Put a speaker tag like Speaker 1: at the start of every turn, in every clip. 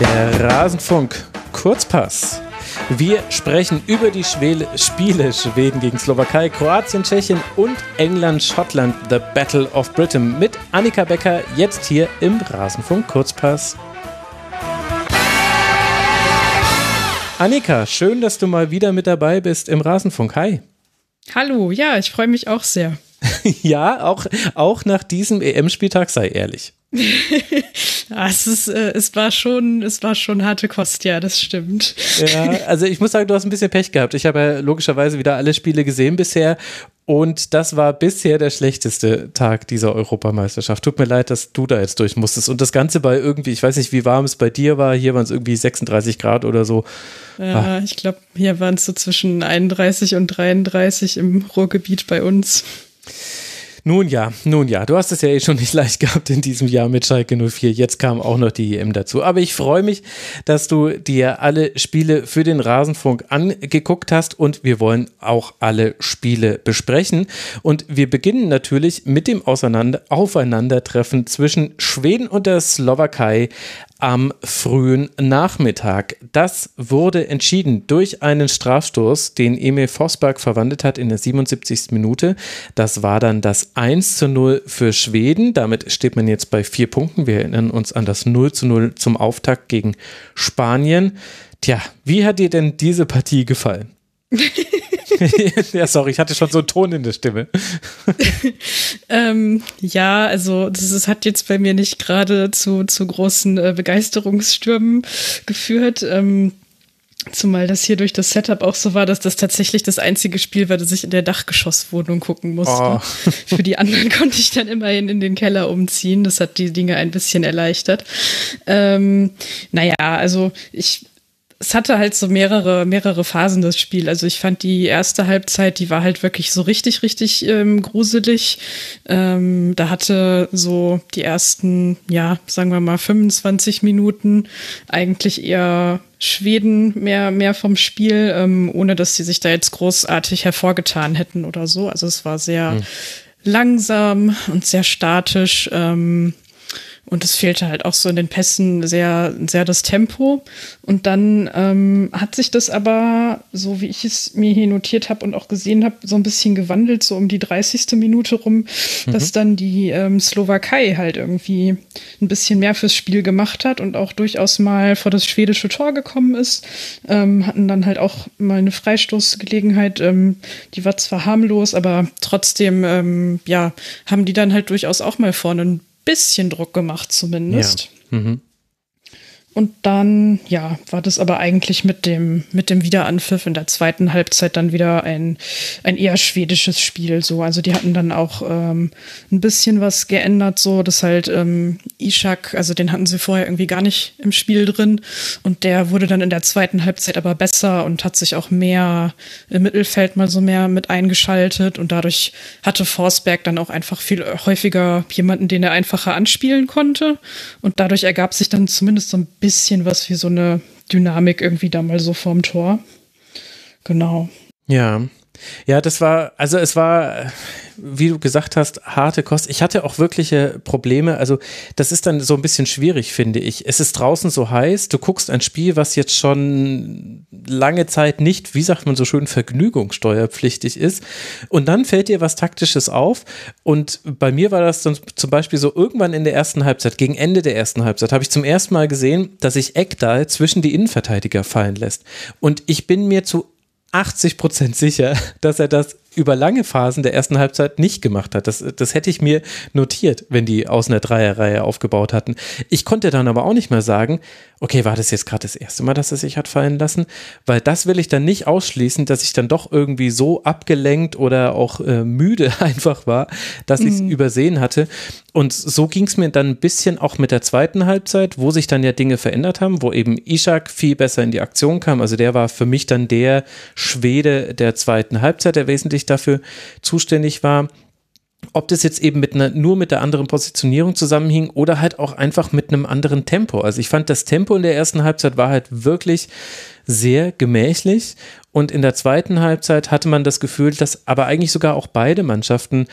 Speaker 1: Der Rasenfunk Kurzpass. Wir sprechen über die Schwele Spiele Schweden gegen Slowakei, Kroatien, Tschechien und England, Schottland, The Battle of Britain mit Annika Becker jetzt hier im Rasenfunk Kurzpass. Annika, schön, dass du mal wieder mit dabei bist im Rasenfunk. Hi.
Speaker 2: Hallo, ja, ich freue mich auch sehr.
Speaker 1: ja, auch, auch nach diesem EM-Spieltag, sei ehrlich.
Speaker 2: ja, es, ist, äh, es, war schon, es war schon harte Kost, ja, das stimmt.
Speaker 1: ja, also ich muss sagen, du hast ein bisschen Pech gehabt. Ich habe ja logischerweise wieder alle Spiele gesehen bisher und das war bisher der schlechteste Tag dieser Europameisterschaft. Tut mir leid, dass du da jetzt durch musstest. Und das Ganze bei irgendwie, ich weiß nicht, wie warm es bei dir war. Hier waren es irgendwie 36 Grad oder so.
Speaker 2: Ja, ah. ich glaube, hier waren es so zwischen 31 und 33 im Ruhrgebiet bei uns.
Speaker 1: Nun ja, nun ja, du hast es ja eh schon nicht leicht gehabt in diesem Jahr mit Schalke 04. Jetzt kam auch noch die EM dazu. Aber ich freue mich, dass du dir alle Spiele für den Rasenfunk angeguckt hast und wir wollen auch alle Spiele besprechen. Und wir beginnen natürlich mit dem Auseinander Aufeinandertreffen zwischen Schweden und der Slowakei am frühen Nachmittag. Das wurde entschieden durch einen Strafstoß, den Emil Vosberg verwandelt hat in der 77. Minute. Das war dann das 1 zu 0 für Schweden. Damit steht man jetzt bei vier Punkten. Wir erinnern uns an das 0 zu 0 zum Auftakt gegen Spanien. Tja, wie hat dir denn diese Partie gefallen? ja, sorry, ich hatte schon so einen Ton in der Stimme.
Speaker 2: ähm, ja, also das, das, hat jetzt bei mir nicht gerade zu, zu großen äh, Begeisterungsstürmen geführt. Ähm, Zumal das hier durch das Setup auch so war, dass das tatsächlich das einzige Spiel war, das ich in der Dachgeschosswohnung gucken musste. Oh. Für die anderen konnte ich dann immerhin in den Keller umziehen. Das hat die Dinge ein bisschen erleichtert. Ähm, naja, also ich es hatte halt so mehrere, mehrere Phasen, das Spiel. Also ich fand die erste Halbzeit, die war halt wirklich so richtig, richtig ähm, gruselig. Ähm, da hatte so die ersten, ja, sagen wir mal 25 Minuten eigentlich eher Schweden mehr, mehr vom Spiel, ähm, ohne dass sie sich da jetzt großartig hervorgetan hätten oder so. Also es war sehr hm. langsam und sehr statisch. Ähm, und es fehlte halt auch so in den Pässen sehr, sehr das Tempo. Und dann ähm, hat sich das aber, so wie ich es mir hier notiert habe und auch gesehen habe, so ein bisschen gewandelt, so um die 30. Minute rum, mhm. dass dann die ähm, Slowakei halt irgendwie ein bisschen mehr fürs Spiel gemacht hat und auch durchaus mal vor das schwedische Tor gekommen ist. Ähm, hatten dann halt auch mal eine Freistoßgelegenheit. Ähm, die war zwar harmlos, aber trotzdem, ähm, ja, haben die dann halt durchaus auch mal vorne ein bisschen Druck gemacht zumindest. Ja. Mhm. Und dann, ja, war das aber eigentlich mit dem, mit dem Wiederanpfiff in der zweiten Halbzeit dann wieder ein, ein eher schwedisches Spiel. So. Also die hatten dann auch ähm, ein bisschen was geändert, so dass halt ähm, Ishak, also den hatten sie vorher irgendwie gar nicht im Spiel drin. Und der wurde dann in der zweiten Halbzeit aber besser und hat sich auch mehr im Mittelfeld mal so mehr mit eingeschaltet. Und dadurch hatte Forsberg dann auch einfach viel häufiger jemanden, den er einfacher anspielen konnte. Und dadurch ergab sich dann zumindest so ein bisschen bisschen was wie so eine Dynamik irgendwie da mal so vorm Tor. Genau.
Speaker 1: Ja. Ja, das war, also es war, wie du gesagt hast, harte Kost. Ich hatte auch wirkliche Probleme. Also, das ist dann so ein bisschen schwierig, finde ich. Es ist draußen so heiß. Du guckst ein Spiel, was jetzt schon lange Zeit nicht, wie sagt man so schön, vergnügungssteuerpflichtig ist. Und dann fällt dir was Taktisches auf. Und bei mir war das dann zum Beispiel so irgendwann in der ersten Halbzeit, gegen Ende der ersten Halbzeit, habe ich zum ersten Mal gesehen, dass sich Eckdahl zwischen die Innenverteidiger fallen lässt. Und ich bin mir zu 80 Prozent sicher, dass er das über lange Phasen der ersten Halbzeit nicht gemacht hat. Das, das hätte ich mir notiert, wenn die aus einer Dreierreihe aufgebaut hatten. Ich konnte dann aber auch nicht mehr sagen, okay, war das jetzt gerade das erste Mal, dass er sich hat fallen lassen? Weil das will ich dann nicht ausschließen, dass ich dann doch irgendwie so abgelenkt oder auch äh, müde einfach war, dass ich es mhm. übersehen hatte. Und so ging es mir dann ein bisschen auch mit der zweiten Halbzeit, wo sich dann ja Dinge verändert haben, wo eben Ishak viel besser in die Aktion kam. Also der war für mich dann der Schwede der zweiten Halbzeit, der wesentlich dafür zuständig war. Ob das jetzt eben mit einer, nur mit der anderen Positionierung zusammenhing oder halt auch einfach mit einem anderen Tempo. Also ich fand, das Tempo in der ersten Halbzeit war halt wirklich sehr gemächlich und in der zweiten Halbzeit hatte man das Gefühl, dass aber eigentlich sogar auch beide Mannschaften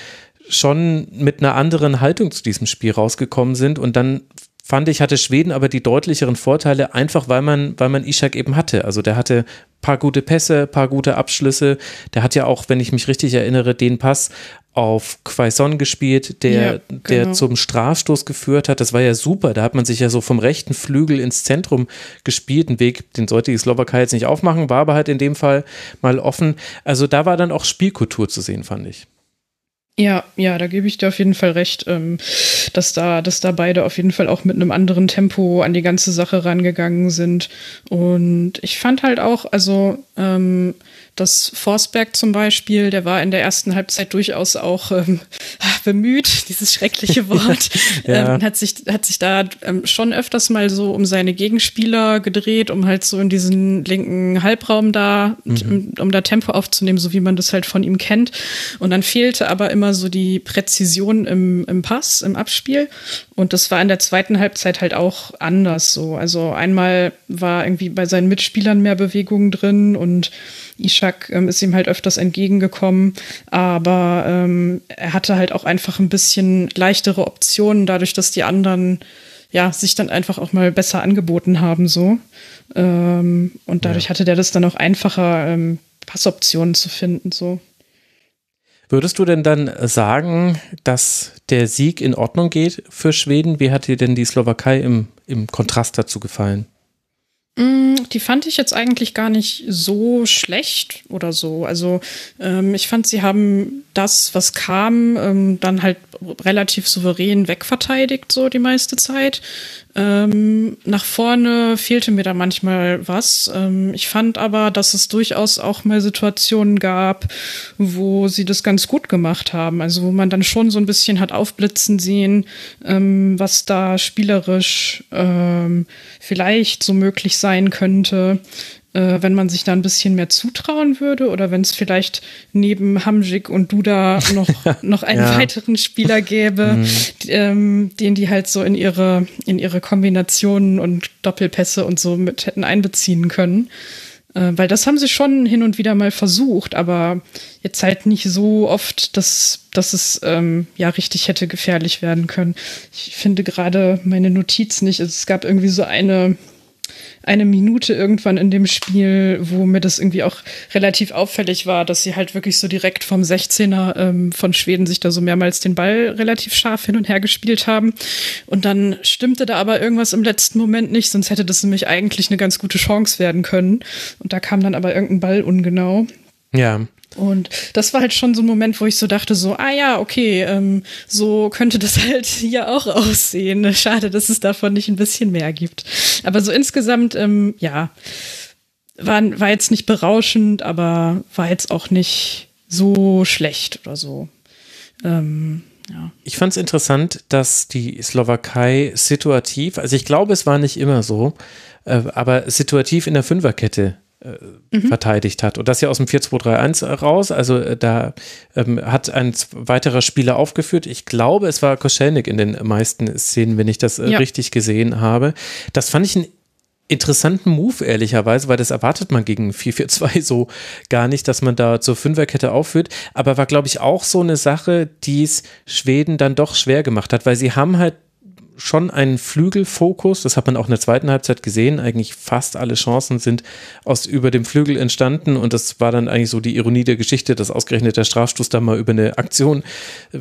Speaker 1: schon mit einer anderen Haltung zu diesem Spiel rausgekommen sind und dann fand ich, hatte Schweden aber die deutlicheren Vorteile, einfach weil man, weil man Ishak eben hatte. Also der hatte paar gute Pässe, paar gute Abschlüsse. Der hat ja auch, wenn ich mich richtig erinnere, den Pass auf Quaison gespielt, der, ja, genau. der zum Strafstoß geführt hat. Das war ja super. Da hat man sich ja so vom rechten Flügel ins Zentrum gespielt. Ein Weg, den sollte die Slowakei jetzt nicht aufmachen, war aber halt in dem Fall mal offen. Also da war dann auch Spielkultur zu sehen, fand ich.
Speaker 2: Ja, ja, da gebe ich dir auf jeden Fall recht, ähm, dass da, dass da beide auf jeden Fall auch mit einem anderen Tempo an die ganze Sache rangegangen sind. Und ich fand halt auch, also ähm, das Forsberg zum Beispiel, der war in der ersten Halbzeit durchaus auch ähm, bemüht, dieses schreckliche Wort, ja. ähm, hat, sich, hat sich da ähm, schon öfters mal so um seine Gegenspieler gedreht, um halt so in diesen linken Halbraum da, mhm. um, um da Tempo aufzunehmen, so wie man das halt von ihm kennt. Und dann fehlte aber immer so die Präzision im, im Pass, im Abspiel. Und das war in der zweiten Halbzeit halt auch anders so. Also einmal war irgendwie bei seinen Mitspielern mehr Bewegung drin und Ishak ähm, ist ihm halt öfters entgegengekommen, aber ähm, er hatte halt auch einfach ein bisschen leichtere Optionen, dadurch, dass die anderen ja sich dann einfach auch mal besser angeboten haben so. Ähm, und dadurch ja. hatte der das dann auch einfacher, ähm, Passoptionen zu finden so.
Speaker 1: Würdest du denn dann sagen, dass der Sieg in Ordnung geht für Schweden? Wie hat dir denn die Slowakei im, im Kontrast dazu gefallen?
Speaker 2: Mm, die fand ich jetzt eigentlich gar nicht so schlecht oder so. Also ähm, ich fand, sie haben das, was kam, ähm, dann halt relativ souverän wegverteidigt, so die meiste Zeit. Ähm, nach vorne fehlte mir da manchmal was. Ähm, ich fand aber, dass es durchaus auch mal Situationen gab, wo sie das ganz gut gemacht haben. Also wo man dann schon so ein bisschen hat aufblitzen sehen, ähm, was da spielerisch ähm, vielleicht so möglich sein könnte wenn man sich da ein bisschen mehr zutrauen würde oder wenn es vielleicht neben Hamjik und Duda noch, noch einen ja. weiteren Spieler gäbe, mhm. ähm, den die halt so in ihre, in ihre Kombinationen und Doppelpässe und so mit hätten einbeziehen können. Äh, weil das haben sie schon hin und wieder mal versucht, aber jetzt halt nicht so oft, dass, dass es ähm, ja richtig hätte gefährlich werden können. Ich finde gerade meine Notiz nicht. Es gab irgendwie so eine eine Minute irgendwann in dem Spiel, wo mir das irgendwie auch relativ auffällig war, dass sie halt wirklich so direkt vom 16er ähm, von Schweden sich da so mehrmals den Ball relativ scharf hin und her gespielt haben. Und dann stimmte da aber irgendwas im letzten Moment nicht, sonst hätte das nämlich eigentlich eine ganz gute Chance werden können. Und da kam dann aber irgendein Ball ungenau.
Speaker 1: Ja.
Speaker 2: Und das war halt schon so ein Moment, wo ich so dachte, so, ah ja, okay, ähm, so könnte das halt hier auch aussehen. Schade, dass es davon nicht ein bisschen mehr gibt. Aber so insgesamt, ähm, ja, war, war jetzt nicht berauschend, aber war jetzt auch nicht so schlecht oder so. Ähm, ja.
Speaker 1: Ich fand es interessant, dass die Slowakei situativ, also ich glaube, es war nicht immer so, äh, aber situativ in der Fünferkette äh, mhm. verteidigt hat. Und das ja aus dem 4-2-3-1 raus. Also äh, da ähm, hat ein weiterer Spieler aufgeführt. Ich glaube, es war Koschelnik in den meisten Szenen, wenn ich das äh, ja. richtig gesehen habe. Das fand ich einen interessanten Move, ehrlicherweise, weil das erwartet man gegen 4-4-2 so gar nicht, dass man da zur Fünferkette aufführt. Aber war, glaube ich, auch so eine Sache, die es Schweden dann doch schwer gemacht hat, weil sie haben halt schon einen Flügelfokus. Das hat man auch in der zweiten Halbzeit gesehen. Eigentlich fast alle Chancen sind aus über dem Flügel entstanden und das war dann eigentlich so die Ironie der Geschichte, dass ausgerechnet der Strafstoß da mal über eine Aktion äh,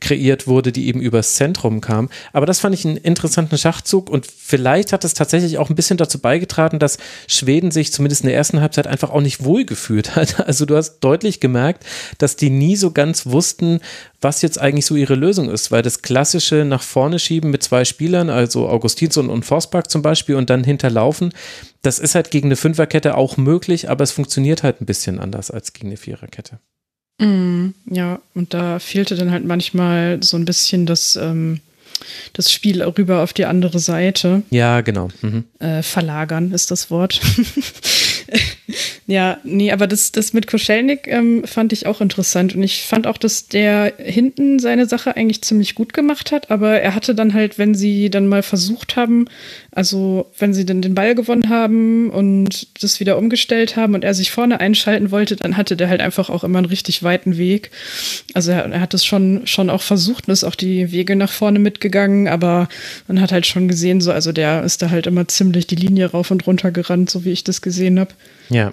Speaker 1: kreiert wurde, die eben übers Zentrum kam. Aber das fand ich einen interessanten Schachzug und vielleicht hat es tatsächlich auch ein bisschen dazu beigetragen, dass Schweden sich zumindest in der ersten Halbzeit einfach auch nicht wohl gefühlt hat. Also du hast deutlich gemerkt, dass die nie so ganz wussten, was jetzt eigentlich so ihre Lösung ist, weil das klassische nach vorne schieben mit zwei Spielern, also Augustinsson und Forsberg zum Beispiel und dann hinterlaufen, das ist halt gegen eine Fünferkette auch möglich, aber es funktioniert halt ein bisschen anders als gegen eine Viererkette.
Speaker 2: Mm, ja, und da fehlte dann halt manchmal so ein bisschen das, ähm, das Spiel rüber auf die andere Seite.
Speaker 1: Ja, genau. Mhm.
Speaker 2: Äh, verlagern ist das Wort. Ja, nee, aber das, das mit Koschelnik ähm, fand ich auch interessant. Und ich fand auch, dass der hinten seine Sache eigentlich ziemlich gut gemacht hat. Aber er hatte dann halt, wenn sie dann mal versucht haben, also wenn sie dann den Ball gewonnen haben und das wieder umgestellt haben und er sich vorne einschalten wollte, dann hatte der halt einfach auch immer einen richtig weiten Weg. Also er, er hat es schon, schon auch versucht und ist auch die Wege nach vorne mitgegangen, aber man hat halt schon gesehen, so, also der ist da halt immer ziemlich die Linie rauf und runter gerannt, so wie ich das gesehen habe.
Speaker 1: Ja,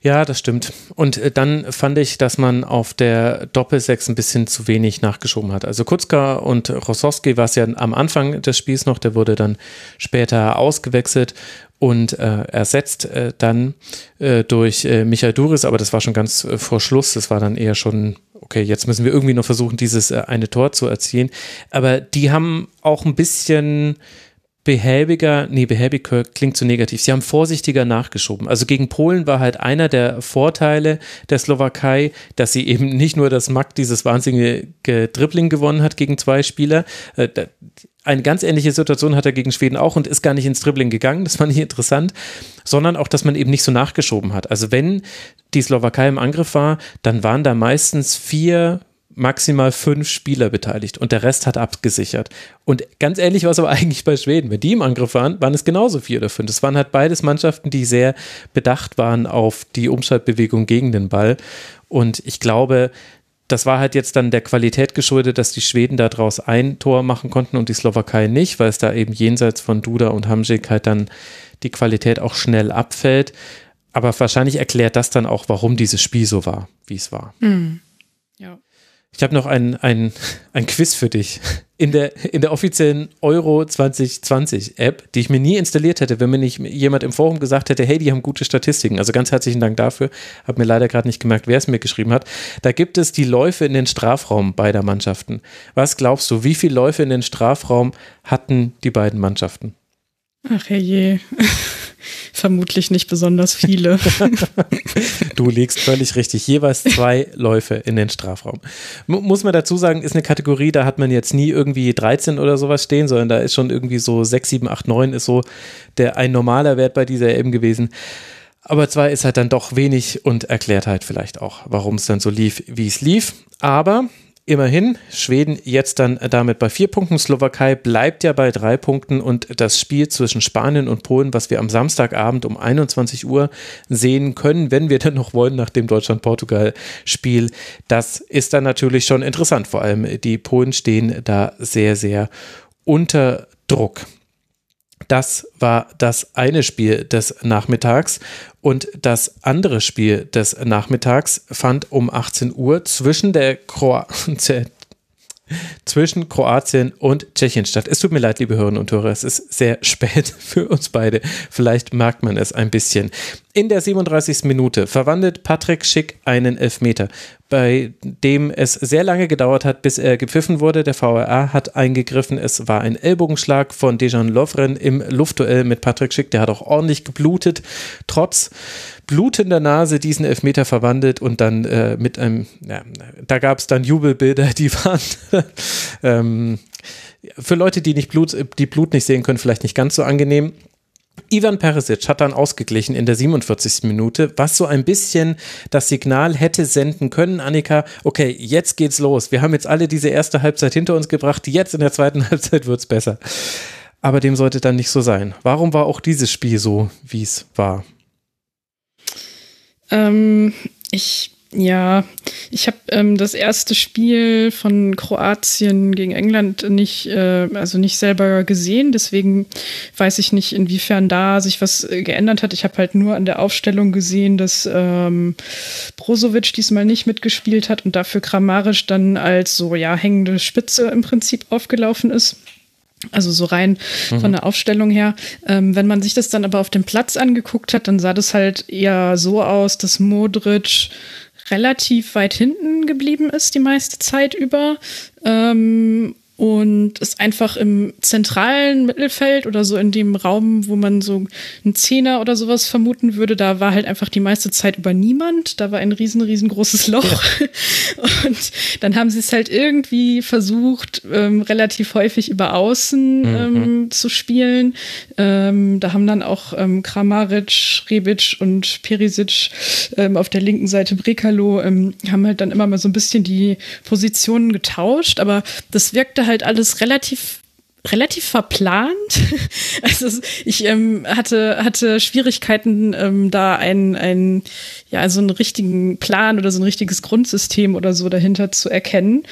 Speaker 1: ja, das stimmt. Und äh, dann fand ich, dass man auf der Doppelsechs ein bisschen zu wenig nachgeschoben hat. Also Kutzka und Rossowski war es ja am Anfang des Spiels noch, der wurde dann später ausgewechselt und äh, ersetzt äh, dann äh, durch äh, Michael Duris, aber das war schon ganz äh, vor Schluss. Das war dann eher schon, okay, jetzt müssen wir irgendwie noch versuchen, dieses äh, eine Tor zu erzielen. Aber die haben auch ein bisschen behäbiger, nee, behäbig klingt zu negativ. Sie haben vorsichtiger nachgeschoben. Also gegen Polen war halt einer der Vorteile der Slowakei, dass sie eben nicht nur das Mack dieses wahnsinnige Dribbling gewonnen hat gegen zwei Spieler. Äh, eine ganz ähnliche Situation hat er gegen Schweden auch und ist gar nicht ins Dribbling gegangen. Das fand ich interessant. Sondern auch, dass man eben nicht so nachgeschoben hat. Also wenn die Slowakei im Angriff war, dann waren da meistens vier, maximal fünf Spieler beteiligt und der Rest hat abgesichert. Und ganz ähnlich war es aber eigentlich bei Schweden. Wenn die im Angriff waren, waren es genauso vier oder fünf. Es waren halt beides Mannschaften, die sehr bedacht waren auf die Umschaltbewegung gegen den Ball. Und ich glaube, das war halt jetzt dann der Qualität geschuldet, dass die Schweden daraus ein Tor machen konnten und die Slowakei nicht, weil es da eben jenseits von Duda und Hamzik halt dann die Qualität auch schnell abfällt. Aber wahrscheinlich erklärt das dann auch, warum dieses Spiel so war, wie es war.
Speaker 2: Mhm. Ja.
Speaker 1: Ich habe noch ein, ein, ein Quiz für dich. In der, in der offiziellen Euro 2020 App, die ich mir nie installiert hätte, wenn mir nicht jemand im Forum gesagt hätte, hey, die haben gute Statistiken. Also ganz herzlichen Dank dafür. Habe mir leider gerade nicht gemerkt, wer es mir geschrieben hat. Da gibt es die Läufe in den Strafraum beider Mannschaften. Was glaubst du, wie viele Läufe in den Strafraum hatten die beiden Mannschaften?
Speaker 2: Ach je. Vermutlich nicht besonders viele.
Speaker 1: du liegst völlig richtig. Jeweils zwei Läufe in den Strafraum. M muss man dazu sagen, ist eine Kategorie, da hat man jetzt nie irgendwie 13 oder sowas stehen, sondern da ist schon irgendwie so 6, 7, 8, 9 ist so der ein normaler Wert bei dieser EM gewesen. Aber zwei ist halt dann doch wenig und erklärt halt vielleicht auch, warum es dann so lief, wie es lief. Aber Immerhin, Schweden jetzt dann damit bei vier Punkten, Slowakei bleibt ja bei drei Punkten und das Spiel zwischen Spanien und Polen, was wir am Samstagabend um 21 Uhr sehen können, wenn wir dann noch wollen, nach dem Deutschland-Portugal-Spiel, das ist dann natürlich schon interessant. Vor allem die Polen stehen da sehr, sehr unter Druck. Das war das eine Spiel des Nachmittags. Und das andere Spiel des Nachmittags fand um 18 Uhr zwischen der Kroatien zwischen Kroatien und Tschechien statt. Es tut mir leid, liebe Hörerinnen und Hörer, es ist sehr spät für uns beide. Vielleicht merkt man es ein bisschen. In der 37. Minute verwandelt Patrick Schick einen Elfmeter, bei dem es sehr lange gedauert hat, bis er gepfiffen wurde. Der VRA hat eingegriffen. Es war ein Ellbogenschlag von Dejan Lovren im Luftduell mit Patrick Schick. Der hat auch ordentlich geblutet, trotz blutender Nase diesen Elfmeter verwandelt und dann äh, mit einem, ja, da gab es dann Jubelbilder, die waren ähm, für Leute, die nicht Blut, die Blut nicht sehen können, vielleicht nicht ganz so angenehm. Ivan Perisic hat dann ausgeglichen in der 47. Minute, was so ein bisschen das Signal hätte senden können, Annika, okay, jetzt geht's los. Wir haben jetzt alle diese erste Halbzeit hinter uns gebracht, jetzt in der zweiten Halbzeit wird's besser. Aber dem sollte dann nicht so sein. Warum war auch dieses Spiel so, wie es war?
Speaker 2: Ähm, ich ja, ich habe ähm, das erste Spiel von Kroatien gegen England nicht, äh, also nicht selber gesehen, deswegen weiß ich nicht, inwiefern da sich was äh, geändert hat. Ich habe halt nur an der Aufstellung gesehen, dass ähm, Brozovic diesmal nicht mitgespielt hat und dafür Kramaric dann als so ja hängende Spitze im Prinzip aufgelaufen ist. Also so rein mhm. von der Aufstellung her. Ähm, wenn man sich das dann aber auf dem Platz angeguckt hat, dann sah das halt eher so aus, dass Modric relativ weit hinten geblieben ist die meiste Zeit über. Ähm, und ist einfach im zentralen Mittelfeld oder so in dem Raum, wo man so einen Zehner oder sowas vermuten würde, da war halt einfach die meiste Zeit über niemand. Da war ein riesen, riesengroßes Loch. Ja. Und dann haben sie es halt irgendwie versucht, ähm, relativ häufig über Außen mhm. ähm, zu spielen. Ähm, da haben dann auch ähm, Kramaric, Rebic und Perisic ähm, auf der linken Seite Brekalo ähm, haben halt dann immer mal so ein bisschen die Positionen getauscht, aber das wirkte halt alles relativ relativ verplant. Also ich ähm, hatte, hatte Schwierigkeiten, ähm, da einen, einen, ja, so einen richtigen Plan oder so ein richtiges Grundsystem oder so dahinter zu erkennen.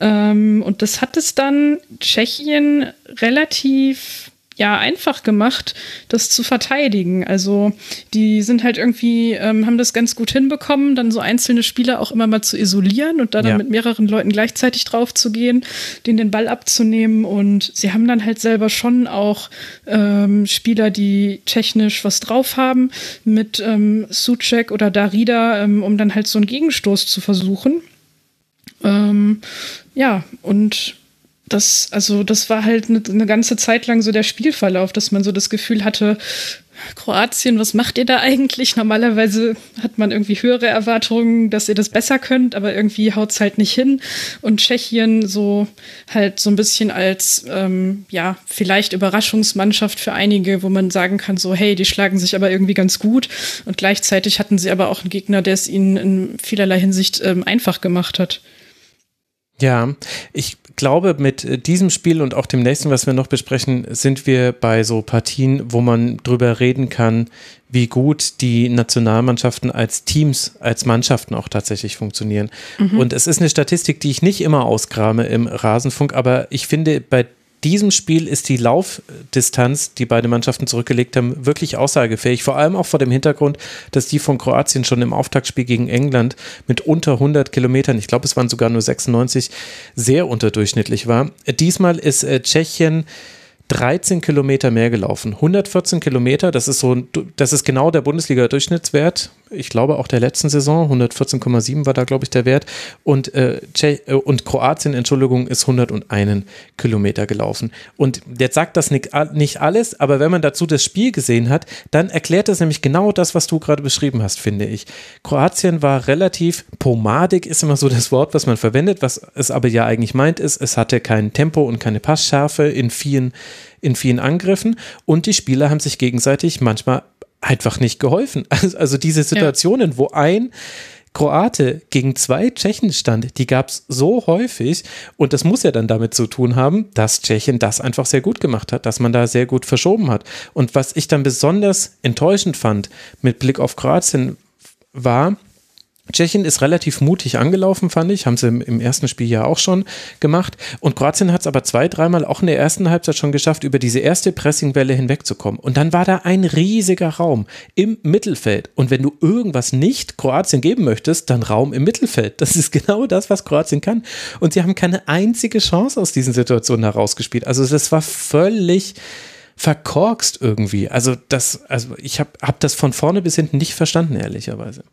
Speaker 2: Ähm, und das hat es dann Tschechien relativ ja einfach gemacht, das zu verteidigen. Also die sind halt irgendwie, ähm, haben das ganz gut hinbekommen, dann so einzelne Spieler auch immer mal zu isolieren und da dann ja. mit mehreren Leuten gleichzeitig drauf zu gehen, denen den Ball abzunehmen. Und sie haben dann halt selber schon auch ähm, Spieler, die technisch was drauf haben, mit ähm, Suchek oder Darida, ähm, um dann halt so einen Gegenstoß zu versuchen. Ähm, ja, und das, also das war halt eine, eine ganze Zeit lang so der Spielverlauf, dass man so das Gefühl hatte, Kroatien, was macht ihr da eigentlich? Normalerweise hat man irgendwie höhere Erwartungen, dass ihr das besser könnt, aber irgendwie haut es halt nicht hin. Und Tschechien so halt so ein bisschen als, ähm, ja, vielleicht Überraschungsmannschaft für einige, wo man sagen kann, so, hey, die schlagen sich aber irgendwie ganz gut. Und gleichzeitig hatten sie aber auch einen Gegner, der es ihnen in vielerlei Hinsicht ähm, einfach gemacht hat.
Speaker 1: Ja, ich glaube, mit äh, diesem Spiel und auch dem nächsten, was wir noch besprechen, sind wir bei so Partien, wo man drüber reden kann, wie gut die Nationalmannschaften als Teams, als Mannschaften auch tatsächlich funktionieren. Mhm. Und es ist eine Statistik, die ich nicht immer ausgrame im Rasenfunk, aber ich finde, bei diesem Spiel ist die Laufdistanz, die beide Mannschaften zurückgelegt haben, wirklich aussagefähig. Vor allem auch vor dem Hintergrund, dass die von Kroatien schon im Auftaktspiel gegen England mit unter 100 Kilometern, ich glaube, es waren sogar nur 96, sehr unterdurchschnittlich war. Diesmal ist äh, Tschechien 13 Kilometer mehr gelaufen. 114 Kilometer, das ist so, das ist genau der Bundesliga-Durchschnittswert. Ich glaube auch der letzten Saison. 114,7 war da, glaube ich, der Wert. Und, äh, äh, und Kroatien, Entschuldigung, ist 101 Kilometer gelaufen. Und jetzt sagt das nicht, nicht alles, aber wenn man dazu das Spiel gesehen hat, dann erklärt das nämlich genau das, was du gerade beschrieben hast, finde ich. Kroatien war relativ pomadig, ist immer so das Wort, was man verwendet. Was es aber ja eigentlich meint, ist, es hatte kein Tempo und keine Passschärfe in vielen in vielen Angriffen und die Spieler haben sich gegenseitig manchmal einfach nicht geholfen. Also, also diese Situationen, ja. wo ein Kroate gegen zwei Tschechen stand, die gab es so häufig und das muss ja dann damit zu tun haben, dass Tschechien das einfach sehr gut gemacht hat, dass man da sehr gut verschoben hat. Und was ich dann besonders enttäuschend fand mit Blick auf Kroatien war, Tschechien ist relativ mutig angelaufen, fand ich. Haben sie im, ersten Spiel ja auch schon gemacht. Und Kroatien hat es aber zwei, dreimal auch in der ersten Halbzeit schon geschafft, über diese erste Pressingwelle hinwegzukommen. Und dann war da ein riesiger Raum im Mittelfeld. Und wenn du irgendwas nicht Kroatien geben möchtest, dann Raum im Mittelfeld. Das ist genau das, was Kroatien kann. Und sie haben keine einzige Chance aus diesen Situationen herausgespielt. Also das war völlig verkorkst irgendwie. Also das, also ich habe hab das von vorne bis hinten nicht verstanden, ehrlicherweise.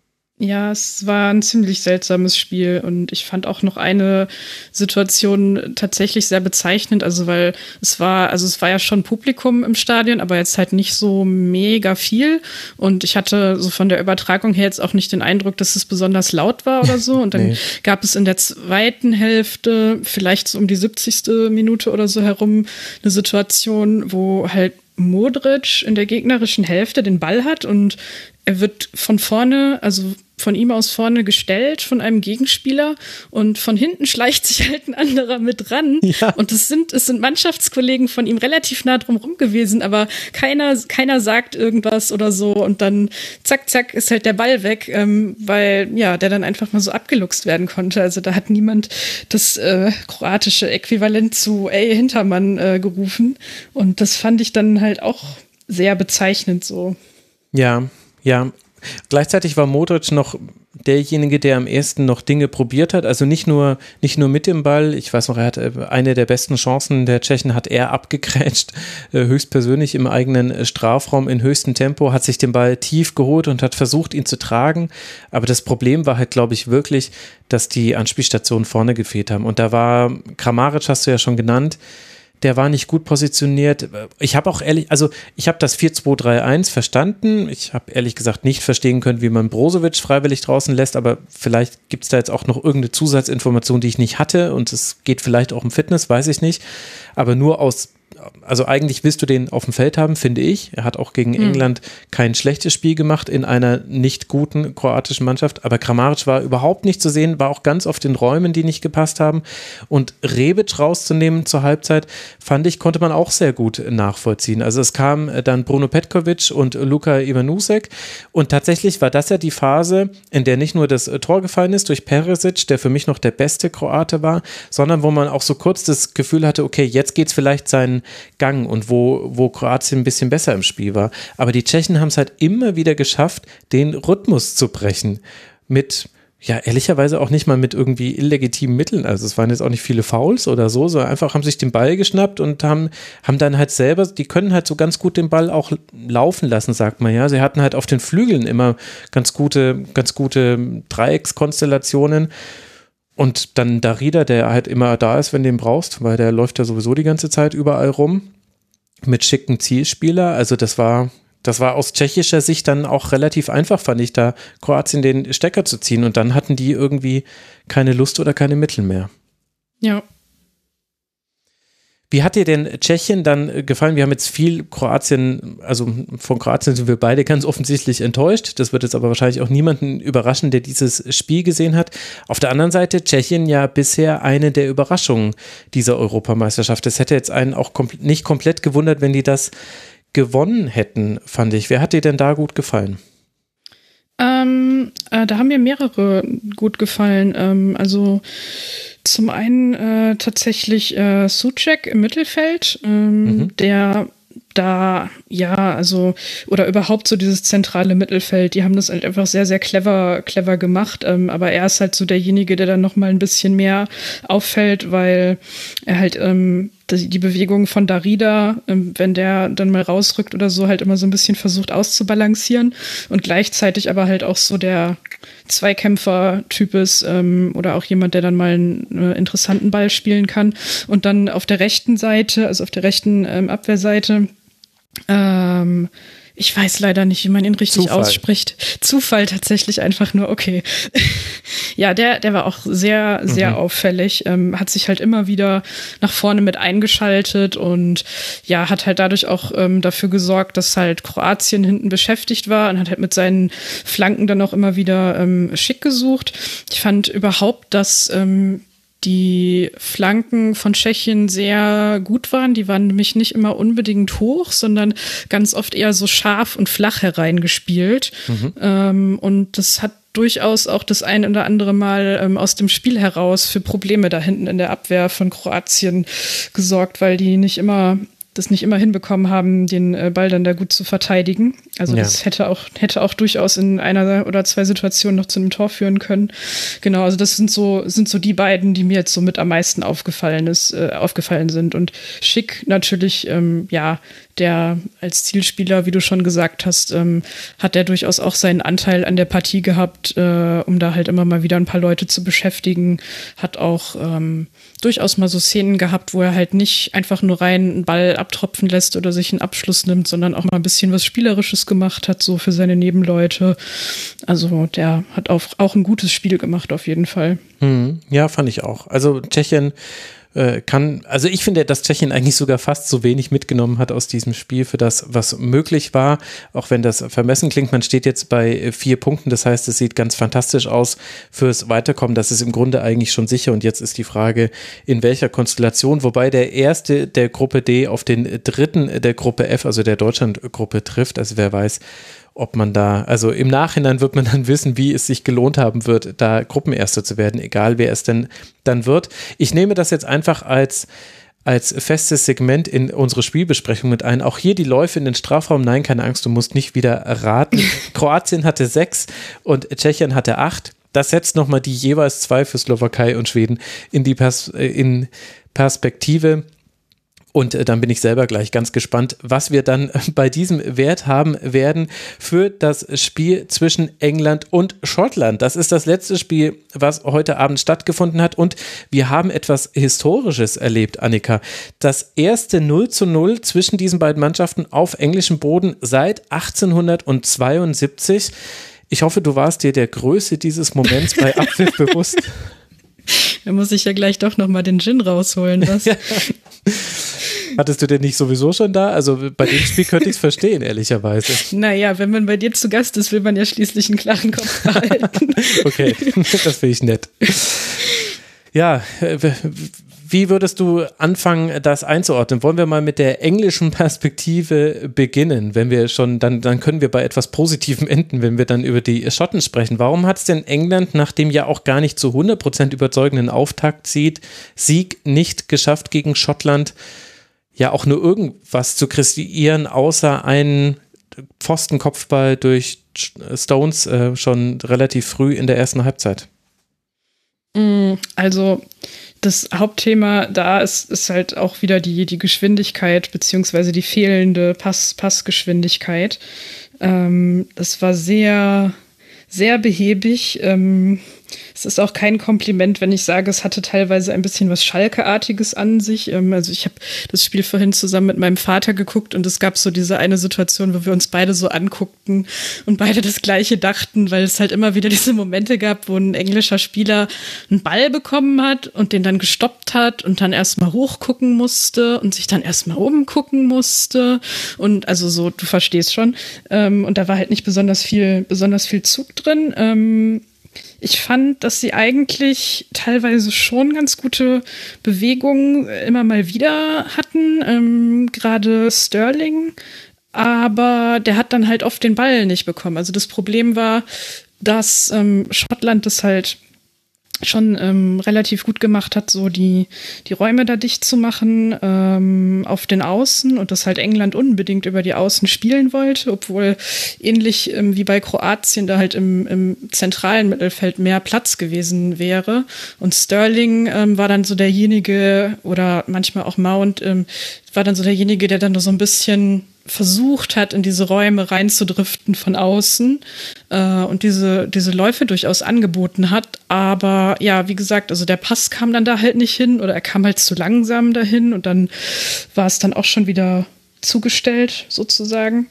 Speaker 2: Ja, es war ein ziemlich seltsames Spiel und ich fand auch noch eine Situation tatsächlich sehr bezeichnend, also weil es war, also es war ja schon Publikum im Stadion, aber jetzt halt nicht so mega viel und ich hatte so von der Übertragung her jetzt auch nicht den Eindruck, dass es besonders laut war oder so und dann nee. gab es in der zweiten Hälfte, vielleicht so um die 70. Minute oder so herum, eine Situation, wo halt Modric in der gegnerischen Hälfte den Ball hat und er wird von vorne, also von ihm aus vorne gestellt von einem Gegenspieler und von hinten schleicht sich halt ein anderer mit dran. Ja. Und es sind, es sind Mannschaftskollegen von ihm relativ nah drum rum gewesen, aber keiner, keiner sagt irgendwas oder so und dann zack, zack ist halt der Ball weg, ähm, weil ja, der dann einfach mal so abgeluchst werden konnte. Also da hat niemand das äh, kroatische Äquivalent zu ey, Hintermann äh, gerufen. Und das fand ich dann halt auch sehr bezeichnend so.
Speaker 1: Ja, ja, Gleichzeitig war Modric noch derjenige, der am ersten noch Dinge probiert hat. Also nicht nur, nicht nur mit dem Ball. Ich weiß noch, er hat äh, eine der besten Chancen der Tschechen hat er abgegrätscht, äh, höchstpersönlich im eigenen äh, Strafraum in höchstem Tempo, hat sich den Ball tief geholt und hat versucht, ihn zu tragen. Aber das Problem war halt, glaube ich, wirklich, dass die Anspielstationen vorne gefehlt haben. Und da war Kramaric, hast du ja schon genannt, der war nicht gut positioniert. Ich habe auch ehrlich, also ich habe das 4-2-3-1 verstanden. Ich habe ehrlich gesagt nicht verstehen können, wie man Brozovic freiwillig draußen lässt, aber vielleicht gibt es da jetzt auch noch irgendeine Zusatzinformation, die ich nicht hatte und es geht vielleicht auch um Fitness, weiß ich nicht. Aber nur aus also eigentlich willst du den auf dem Feld haben, finde ich. Er hat auch gegen mhm. England kein schlechtes Spiel gemacht in einer nicht guten kroatischen Mannschaft. Aber Kramaric war überhaupt nicht zu sehen, war auch ganz oft in Räumen, die nicht gepasst haben. Und Rebic rauszunehmen zur Halbzeit, fand ich, konnte man auch sehr gut nachvollziehen. Also es kam dann Bruno Petkovic und Luka Ivanusek. Und tatsächlich war das ja die Phase, in der nicht nur das Tor gefallen ist durch Peresic, der für mich noch der beste Kroate war, sondern wo man auch so kurz das Gefühl hatte, okay, jetzt geht es vielleicht seinen Gang und wo, wo Kroatien ein bisschen besser im Spiel war. Aber die Tschechen haben es halt immer wieder geschafft, den Rhythmus zu brechen. Mit, ja, ehrlicherweise auch nicht mal mit irgendwie illegitimen Mitteln. Also es waren jetzt auch nicht viele Fouls oder so, sondern einfach haben sich den Ball geschnappt und haben, haben dann halt selber, die können halt so ganz gut den Ball auch laufen lassen, sagt man ja. Sie hatten halt auf den Flügeln immer ganz gute, ganz gute Dreieckskonstellationen. Und dann Darida, der halt immer da ist, wenn du ihn brauchst, weil der läuft ja sowieso die ganze Zeit überall rum mit schicken Zielspieler. Also das war, das war aus tschechischer Sicht dann auch relativ einfach, fand ich, da Kroatien den Stecker zu ziehen. Und dann hatten die irgendwie keine Lust oder keine Mittel mehr.
Speaker 2: Ja,
Speaker 1: wie hat dir denn Tschechien dann äh, gefallen? Wir haben jetzt viel Kroatien, also von Kroatien sind wir beide ganz offensichtlich enttäuscht. Das wird jetzt aber wahrscheinlich auch niemanden überraschen, der dieses Spiel gesehen hat. Auf der anderen Seite Tschechien ja bisher eine der Überraschungen dieser Europameisterschaft. Es hätte jetzt einen auch kom nicht komplett gewundert, wenn die das gewonnen hätten, fand ich. Wer hat dir denn da gut gefallen?
Speaker 2: Ähm, äh, da haben mir mehrere gut gefallen. Ähm, also zum einen äh, tatsächlich äh, Suchek im Mittelfeld, ähm, mhm. der da, ja, also, oder überhaupt so dieses zentrale Mittelfeld, die haben das halt einfach sehr, sehr clever, clever gemacht. Ähm, aber er ist halt so derjenige, der dann nochmal ein bisschen mehr auffällt, weil er halt ähm, die, die Bewegung von Darida, ähm, wenn der dann mal rausrückt oder so, halt immer so ein bisschen versucht auszubalancieren und gleichzeitig aber halt auch so der Zweikämpfer-Typ ist ähm, oder auch jemand, der dann mal einen äh, interessanten Ball spielen kann. Und dann auf der rechten Seite, also auf der rechten ähm, Abwehrseite, ähm, ich weiß leider nicht, wie man ihn richtig Zufall. ausspricht. Zufall tatsächlich einfach nur, okay. ja, der, der war auch sehr, sehr mhm. auffällig, ähm, hat sich halt immer wieder nach vorne mit eingeschaltet und ja, hat halt dadurch auch ähm, dafür gesorgt, dass halt Kroatien hinten beschäftigt war und hat halt mit seinen Flanken dann auch immer wieder ähm, schick gesucht. Ich fand überhaupt, dass ähm, die Flanken von Tschechien sehr gut waren. Die waren nämlich nicht immer unbedingt hoch, sondern ganz oft eher so scharf und flach hereingespielt. Mhm. Ähm, und das hat durchaus auch das ein oder andere Mal ähm, aus dem Spiel heraus für Probleme da hinten in der Abwehr von Kroatien gesorgt, weil die nicht immer das nicht immer hinbekommen haben, den äh, Ball dann da gut zu verteidigen. Also ja. das hätte auch, hätte auch durchaus in einer oder zwei Situationen noch zu einem Tor führen können. Genau, also das sind so, sind so die beiden, die mir jetzt so mit am meisten aufgefallen ist, äh, aufgefallen sind. Und Schick natürlich, ähm, ja, der als Zielspieler, wie du schon gesagt hast, ähm, hat er durchaus auch seinen Anteil an der Partie gehabt, äh, um da halt immer mal wieder ein paar Leute zu beschäftigen. Hat auch ähm, durchaus mal so Szenen gehabt, wo er halt nicht einfach nur rein einen Ball abtropfen lässt oder sich einen Abschluss nimmt, sondern auch mal ein bisschen was Spielerisches gemacht hat, so für seine Nebenleute. Also der hat auch, auch ein gutes Spiel gemacht, auf jeden Fall.
Speaker 1: Hm, ja, fand ich auch. Also Tschechien äh, kann, also ich finde, dass Tschechien eigentlich sogar fast so wenig mitgenommen hat aus diesem Spiel für das, was möglich war, auch wenn das vermessen klingt. Man steht jetzt bei vier Punkten, das heißt, es sieht ganz fantastisch aus fürs Weiterkommen. Das ist im Grunde eigentlich schon sicher und jetzt ist die Frage, in welcher Konstellation, wobei der erste der Gruppe D auf den dritten der Gruppe F, also der Deutschlandgruppe trifft. Also wer weiß, ob man da, also im Nachhinein wird man dann wissen, wie es sich gelohnt haben wird, da Gruppenerster zu werden, egal wer es denn dann wird. Ich nehme das jetzt einfach als als festes Segment in unsere Spielbesprechung mit ein. Auch hier die Läufe in den Strafraum. Nein, keine Angst, du musst nicht wieder raten. Kroatien hatte sechs und Tschechien hatte acht. Das setzt nochmal die jeweils zwei für Slowakei und Schweden in die Pers in Perspektive. Und äh, dann bin ich selber gleich ganz gespannt, was wir dann bei diesem Wert haben werden für das Spiel zwischen England und Schottland. Das ist das letzte Spiel, was heute Abend stattgefunden hat. Und wir haben etwas Historisches erlebt, Annika. Das erste 0 zu 0 zwischen diesen beiden Mannschaften auf englischem Boden seit 1872. Ich hoffe, du warst dir der Größe dieses Moments bei Abpfiff bewusst.
Speaker 2: Da muss ich ja gleich doch nochmal den Gin rausholen. Was?
Speaker 1: Hattest du den nicht sowieso schon da? Also bei dem Spiel könnte ich es verstehen, ehrlicherweise.
Speaker 2: Naja, wenn man bei dir zu Gast ist, will man ja schließlich einen klaren Kopf behalten.
Speaker 1: okay, das finde ich nett. Ja, wie würdest du anfangen, das einzuordnen? Wollen wir mal mit der englischen Perspektive beginnen, wenn wir schon, dann, dann können wir bei etwas Positivem enden, wenn wir dann über die Schotten sprechen. Warum hat es denn England nach dem ja auch gar nicht zu 100% überzeugenden Auftakt sieht, Sieg nicht geschafft gegen Schottland, ja auch nur irgendwas zu kreieren, außer einen Pfostenkopfball durch Stones äh, schon relativ früh in der ersten Halbzeit?
Speaker 2: Mm, also das Hauptthema da ist, ist halt auch wieder die, die Geschwindigkeit beziehungsweise die fehlende Pass, Passgeschwindigkeit. Ähm, das war sehr, sehr behäbig. Ähm, es ist auch kein Kompliment, wenn ich sage, es hatte teilweise ein bisschen was Schalkeartiges an sich. Ähm, also ich habe das Spiel vorhin zusammen mit meinem Vater geguckt und es gab so diese eine Situation, wo wir uns beide so anguckten und beide das Gleiche dachten, weil es halt immer wieder diese Momente gab, wo ein englischer Spieler einen Ball bekommen hat und den dann gestoppt hat und dann erstmal hochgucken musste und sich dann erstmal oben gucken musste und also so, du verstehst schon. Ähm, und da war halt nicht besonders viel, besonders viel Zug drin. Ich fand, dass sie eigentlich teilweise schon ganz gute Bewegungen immer mal wieder hatten, ähm, gerade Sterling. Aber der hat dann halt oft den Ball nicht bekommen. Also das Problem war, dass ähm, Schottland das halt schon ähm, relativ gut gemacht hat, so die, die Räume da dicht zu machen ähm, auf den Außen und dass halt England unbedingt über die Außen spielen wollte, obwohl ähnlich ähm, wie bei Kroatien da halt im, im zentralen Mittelfeld mehr Platz gewesen wäre. Und Sterling ähm, war dann so derjenige oder manchmal auch Mount ähm, war dann so derjenige, der dann so ein bisschen versucht hat, in diese Räume reinzudriften von außen äh, und diese, diese Läufe durchaus angeboten hat. Aber ja, wie gesagt, also der Pass kam dann da halt nicht hin oder er kam halt zu langsam dahin und dann war es dann auch schon wieder zugestellt sozusagen.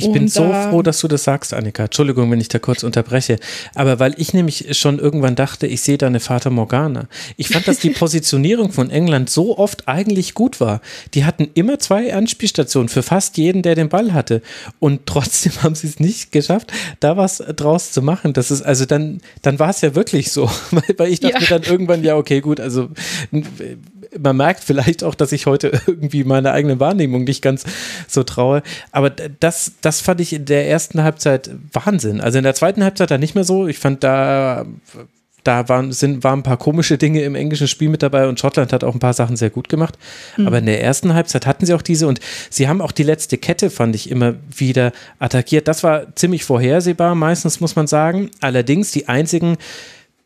Speaker 1: Ich bin so froh, dass du das sagst, Annika. Entschuldigung, wenn ich da kurz unterbreche. Aber weil ich nämlich schon irgendwann dachte, ich sehe da eine Vater Morgana. Ich fand, dass die Positionierung von England so oft eigentlich gut war. Die hatten immer zwei Anspielstationen für fast jeden, der den Ball hatte. Und trotzdem haben sie es nicht geschafft, da was draus zu machen. Das ist, also dann, dann war es ja wirklich so. Weil ich dachte ja. mir dann irgendwann, ja, okay, gut, also man merkt vielleicht auch, dass ich heute irgendwie meine eigene Wahrnehmung nicht ganz so traue. Aber das, das fand ich in der ersten Halbzeit Wahnsinn. Also in der zweiten Halbzeit dann nicht mehr so. Ich fand da da waren, sind, waren ein paar komische Dinge im englischen Spiel mit dabei und Schottland hat auch ein paar Sachen sehr gut gemacht. Mhm. Aber in der ersten Halbzeit hatten sie auch diese und sie haben auch die letzte Kette, fand ich, immer wieder attackiert. Das war ziemlich vorhersehbar, meistens muss man sagen. Allerdings die einzigen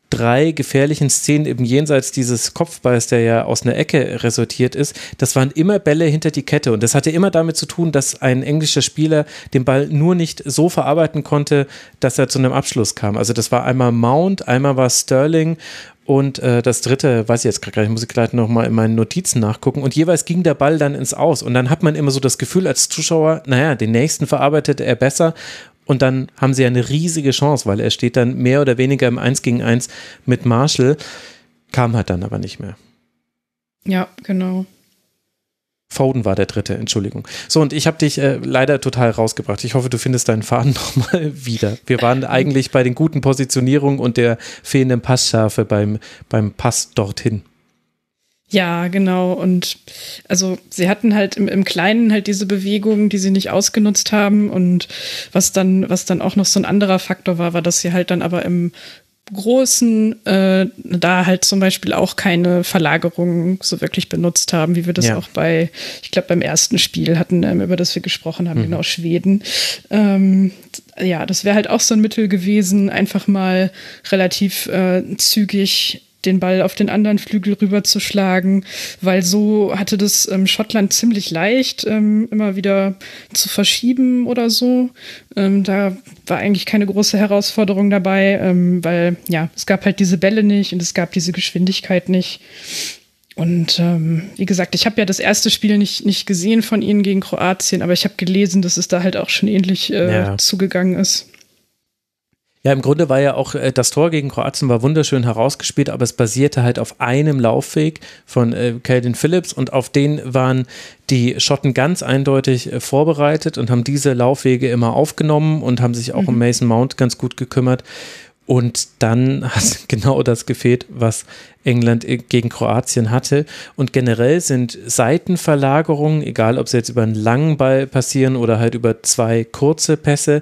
Speaker 1: drei gefährlichen Szenen eben jenseits dieses Kopfballs, der ja aus einer Ecke resultiert ist, das waren immer Bälle hinter die Kette. Und das hatte immer damit zu tun, dass ein englischer Spieler den Ball nur nicht so verarbeiten konnte, dass er zu einem Abschluss kam. Also das war einmal Mount, einmal war Sterling und äh, das dritte, weiß ich jetzt gerade nicht, muss ich gleich nochmal in meinen Notizen nachgucken. Und jeweils ging der Ball dann ins Aus. Und dann hat man immer so das Gefühl als Zuschauer, naja, den nächsten verarbeitete er besser. Und dann haben sie eine riesige Chance, weil er steht dann mehr oder weniger im 1 gegen 1 mit Marshall, kam halt dann aber nicht mehr.
Speaker 2: Ja, genau.
Speaker 1: Foden war der dritte, Entschuldigung. So, und ich habe dich äh, leider total rausgebracht. Ich hoffe, du findest deinen Faden nochmal wieder. Wir waren eigentlich bei den guten Positionierungen und der fehlenden Passschärfe beim, beim Pass dorthin.
Speaker 2: Ja, genau. Und also sie hatten halt im, im Kleinen halt diese Bewegungen, die sie nicht ausgenutzt haben. Und was dann, was dann auch noch so ein anderer Faktor war, war, dass sie halt dann aber im großen äh, da halt zum Beispiel auch keine Verlagerungen so wirklich benutzt haben, wie wir das ja. auch bei, ich glaube, beim ersten Spiel hatten, ähm, über das wir gesprochen haben, mhm. genau Schweden. Ähm, ja, das wäre halt auch so ein Mittel gewesen, einfach mal relativ äh, zügig den Ball auf den anderen Flügel rüberzuschlagen, weil so hatte das ähm, Schottland ziemlich leicht, ähm, immer wieder zu verschieben oder so. Ähm, da war eigentlich keine große Herausforderung dabei, ähm, weil ja, es gab halt diese Bälle nicht und es gab diese Geschwindigkeit nicht. Und ähm, wie gesagt, ich habe ja das erste Spiel nicht, nicht gesehen von ihnen gegen Kroatien, aber ich habe gelesen, dass es da halt auch schon ähnlich äh, ja. zugegangen ist.
Speaker 1: Ja, im Grunde war ja auch äh, das Tor gegen Kroatien war wunderschön herausgespielt, aber es basierte halt auf einem Laufweg von äh, Calvin Phillips und auf den waren die Schotten ganz eindeutig äh, vorbereitet und haben diese Laufwege immer aufgenommen und haben sich auch mhm. um Mason Mount ganz gut gekümmert. Und dann hat genau das gefehlt, was England äh, gegen Kroatien hatte. Und generell sind Seitenverlagerungen, egal ob sie jetzt über einen langen Ball passieren oder halt über zwei kurze Pässe,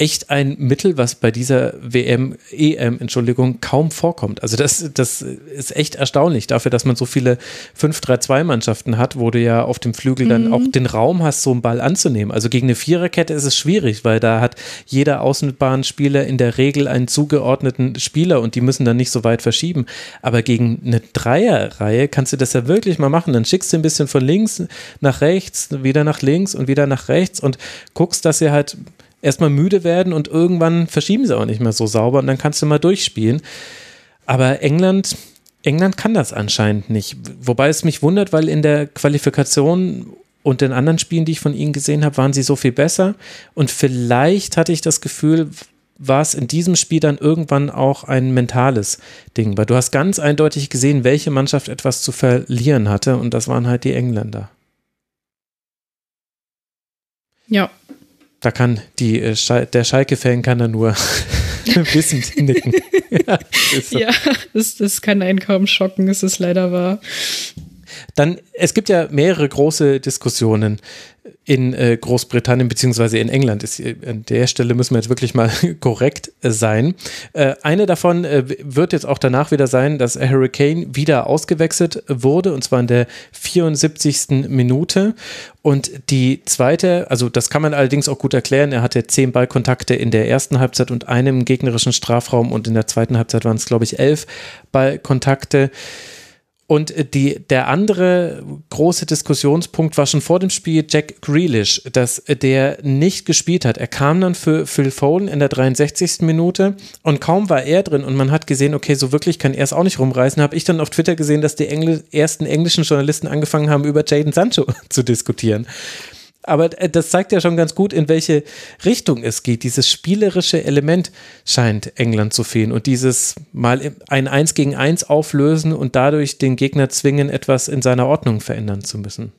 Speaker 1: echt ein Mittel, was bei dieser WM, EM, Entschuldigung, kaum vorkommt. Also das, das ist echt erstaunlich dafür, dass man so viele 5-3-2-Mannschaften hat, wo du ja auf dem Flügel mhm. dann auch den Raum hast, so einen Ball anzunehmen. Also gegen eine Viererkette ist es schwierig, weil da hat jeder Außenbahnspieler in der Regel einen zugeordneten Spieler und die müssen dann nicht so weit verschieben. Aber gegen eine Dreierreihe kannst du das ja wirklich mal machen. Dann schickst du ein bisschen von links nach rechts, wieder nach links und wieder nach rechts und guckst, dass sie halt erstmal müde werden und irgendwann verschieben sie auch nicht mehr so sauber und dann kannst du mal durchspielen. Aber England, England kann das anscheinend nicht. Wobei es mich wundert, weil in der Qualifikation und den anderen Spielen, die ich von ihnen gesehen habe, waren sie so viel besser. Und vielleicht hatte ich das Gefühl, war es in diesem Spiel dann irgendwann auch ein mentales Ding, weil du hast ganz eindeutig gesehen, welche Mannschaft etwas zu verlieren hatte und das waren halt die Engländer.
Speaker 2: Ja,
Speaker 1: da kann die, äh, der Schalke-Fan kann da nur wissend nicken.
Speaker 2: ja, ja das, das kann einen kaum schocken, es ist leider wahr.
Speaker 1: Dann, es gibt ja mehrere große Diskussionen in äh, Großbritannien beziehungsweise in England. Äh, an der Stelle müssen wir jetzt wirklich mal korrekt äh, sein. Eine davon wird jetzt auch danach wieder sein, dass Harry Kane wieder ausgewechselt wurde und zwar in der 74. Minute. Und die zweite, also das kann man allerdings auch gut erklären, er hatte zehn Ballkontakte in der ersten Halbzeit und einem gegnerischen Strafraum und in der zweiten Halbzeit waren es, glaube ich, elf Ballkontakte. Und die, der andere große Diskussionspunkt war schon vor dem Spiel Jack Grealish, dass der nicht gespielt hat. Er kam dann für Phil Foden in der 63. Minute und kaum war er drin und man hat gesehen, okay, so wirklich kann er es auch nicht rumreißen, habe ich dann auf Twitter gesehen, dass die Engl ersten englischen Journalisten angefangen haben, über Jaden Sancho zu diskutieren. Aber äh, das zeigt ja schon ganz gut, in welche Richtung es geht. Dieses spielerische Element scheint England zu fehlen und dieses mal ein Eins gegen Eins auflösen und dadurch den Gegner zwingen, etwas in seiner Ordnung verändern zu müssen.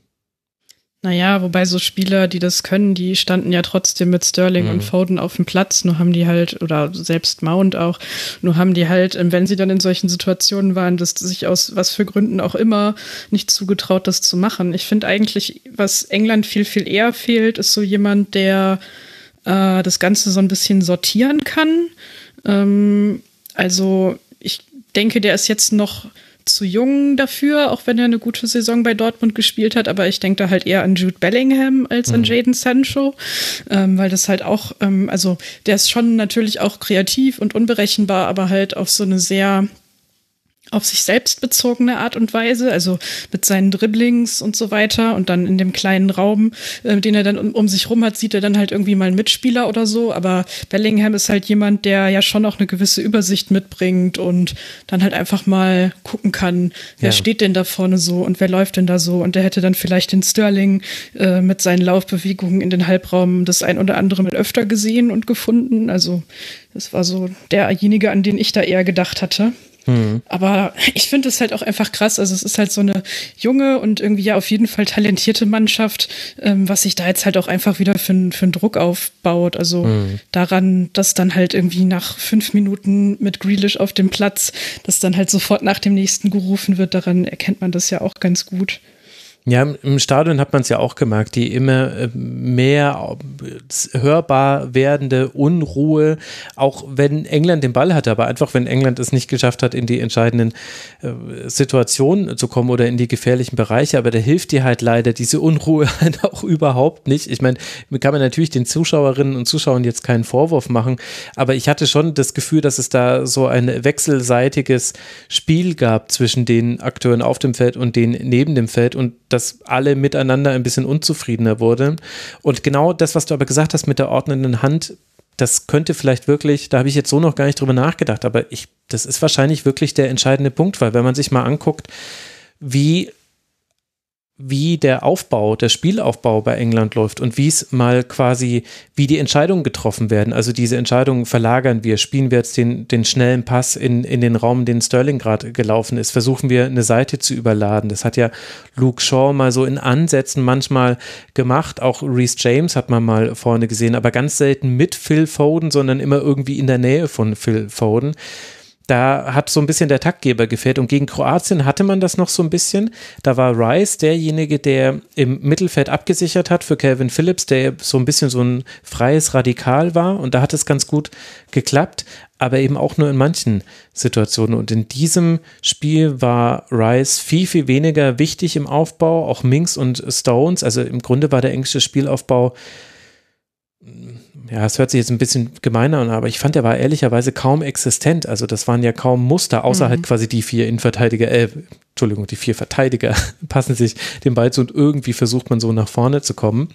Speaker 2: Naja, wobei so Spieler, die das können, die standen ja trotzdem mit Sterling mhm. und Foden auf dem Platz, nur haben die halt, oder selbst Mount auch, nur haben die halt, ähm, wenn sie dann in solchen Situationen waren, dass sich aus was für Gründen auch immer nicht zugetraut, das zu machen. Ich finde eigentlich, was England viel, viel eher fehlt, ist so jemand, der äh, das Ganze so ein bisschen sortieren kann. Ähm, also ich denke, der ist jetzt noch zu jung dafür, auch wenn er eine gute Saison bei Dortmund gespielt hat. Aber ich denke da halt eher an Jude Bellingham als mhm. an Jaden Sancho, ähm, weil das halt auch, ähm, also der ist schon natürlich auch kreativ und unberechenbar, aber halt auf so eine sehr auf sich selbst bezogene Art und Weise, also mit seinen Dribblings und so weiter und dann in dem kleinen Raum, äh, den er dann um, um, sich rum hat, sieht er dann halt irgendwie mal einen Mitspieler oder so, aber Bellingham ist halt jemand, der ja schon auch eine gewisse Übersicht mitbringt und dann halt einfach mal gucken kann, wer ja. steht denn da vorne so und wer läuft denn da so und der hätte dann vielleicht den Sterling äh, mit seinen Laufbewegungen in den Halbraum das ein oder andere mal öfter gesehen und gefunden, also das war so derjenige, an den ich da eher gedacht hatte. Mhm. Aber ich finde es halt auch einfach krass. Also es ist halt so eine junge und irgendwie ja auf jeden Fall talentierte Mannschaft, ähm, was sich da jetzt halt auch einfach wieder für, für einen Druck aufbaut. Also mhm. daran, dass dann halt irgendwie nach fünf Minuten mit Grealish auf dem Platz, dass dann halt sofort nach dem nächsten gerufen wird, daran erkennt man das ja auch ganz gut.
Speaker 1: Ja, im Stadion hat man es ja auch gemerkt, die immer äh, mehr hörbar werdende Unruhe, auch wenn England den Ball hatte, aber einfach wenn England es nicht geschafft hat, in die entscheidenden äh, Situationen zu kommen oder in die gefährlichen Bereiche, aber da hilft dir halt leider diese Unruhe halt auch überhaupt nicht. Ich meine, kann man natürlich den Zuschauerinnen und Zuschauern jetzt keinen Vorwurf machen, aber ich hatte schon das Gefühl, dass es da so ein wechselseitiges Spiel gab zwischen den Akteuren auf dem Feld und den neben dem Feld. Und dass alle miteinander ein bisschen unzufriedener wurden. Und genau das, was du aber gesagt hast mit der ordnenden Hand, das könnte vielleicht wirklich, da habe ich jetzt so noch gar nicht drüber nachgedacht, aber ich, das ist wahrscheinlich wirklich der entscheidende Punkt, weil wenn man sich mal anguckt, wie wie der Aufbau, der Spielaufbau bei England läuft und wie es mal quasi, wie die Entscheidungen getroffen werden. Also diese Entscheidungen verlagern wir, spielen wir jetzt den, den schnellen Pass in, in den Raum, den Sterling gerade gelaufen ist, versuchen wir eine Seite zu überladen. Das hat ja Luke Shaw mal so in Ansätzen manchmal gemacht. Auch Reese James hat man mal vorne gesehen, aber ganz selten mit Phil Foden, sondern immer irgendwie in der Nähe von Phil Foden da hat so ein bisschen der Taktgeber gefehlt. Und gegen Kroatien hatte man das noch so ein bisschen. Da war Rice derjenige, der im Mittelfeld abgesichert hat für Calvin Phillips, der so ein bisschen so ein freies Radikal war. Und da hat es ganz gut geklappt, aber eben auch nur in manchen Situationen. Und in diesem Spiel war Rice viel, viel weniger wichtig im Aufbau, auch Minks und Stones. Also im Grunde war der englische Spielaufbau ja, es hört sich jetzt ein bisschen gemeiner an, aber ich fand, der war ehrlicherweise kaum existent. Also das waren ja kaum Muster, außer halt mhm. halt quasi die vier Innenverteidiger, äh, Entschuldigung, die vier Verteidiger passen sich den Ball zu und irgendwie versucht man so nach vorne zu kommen.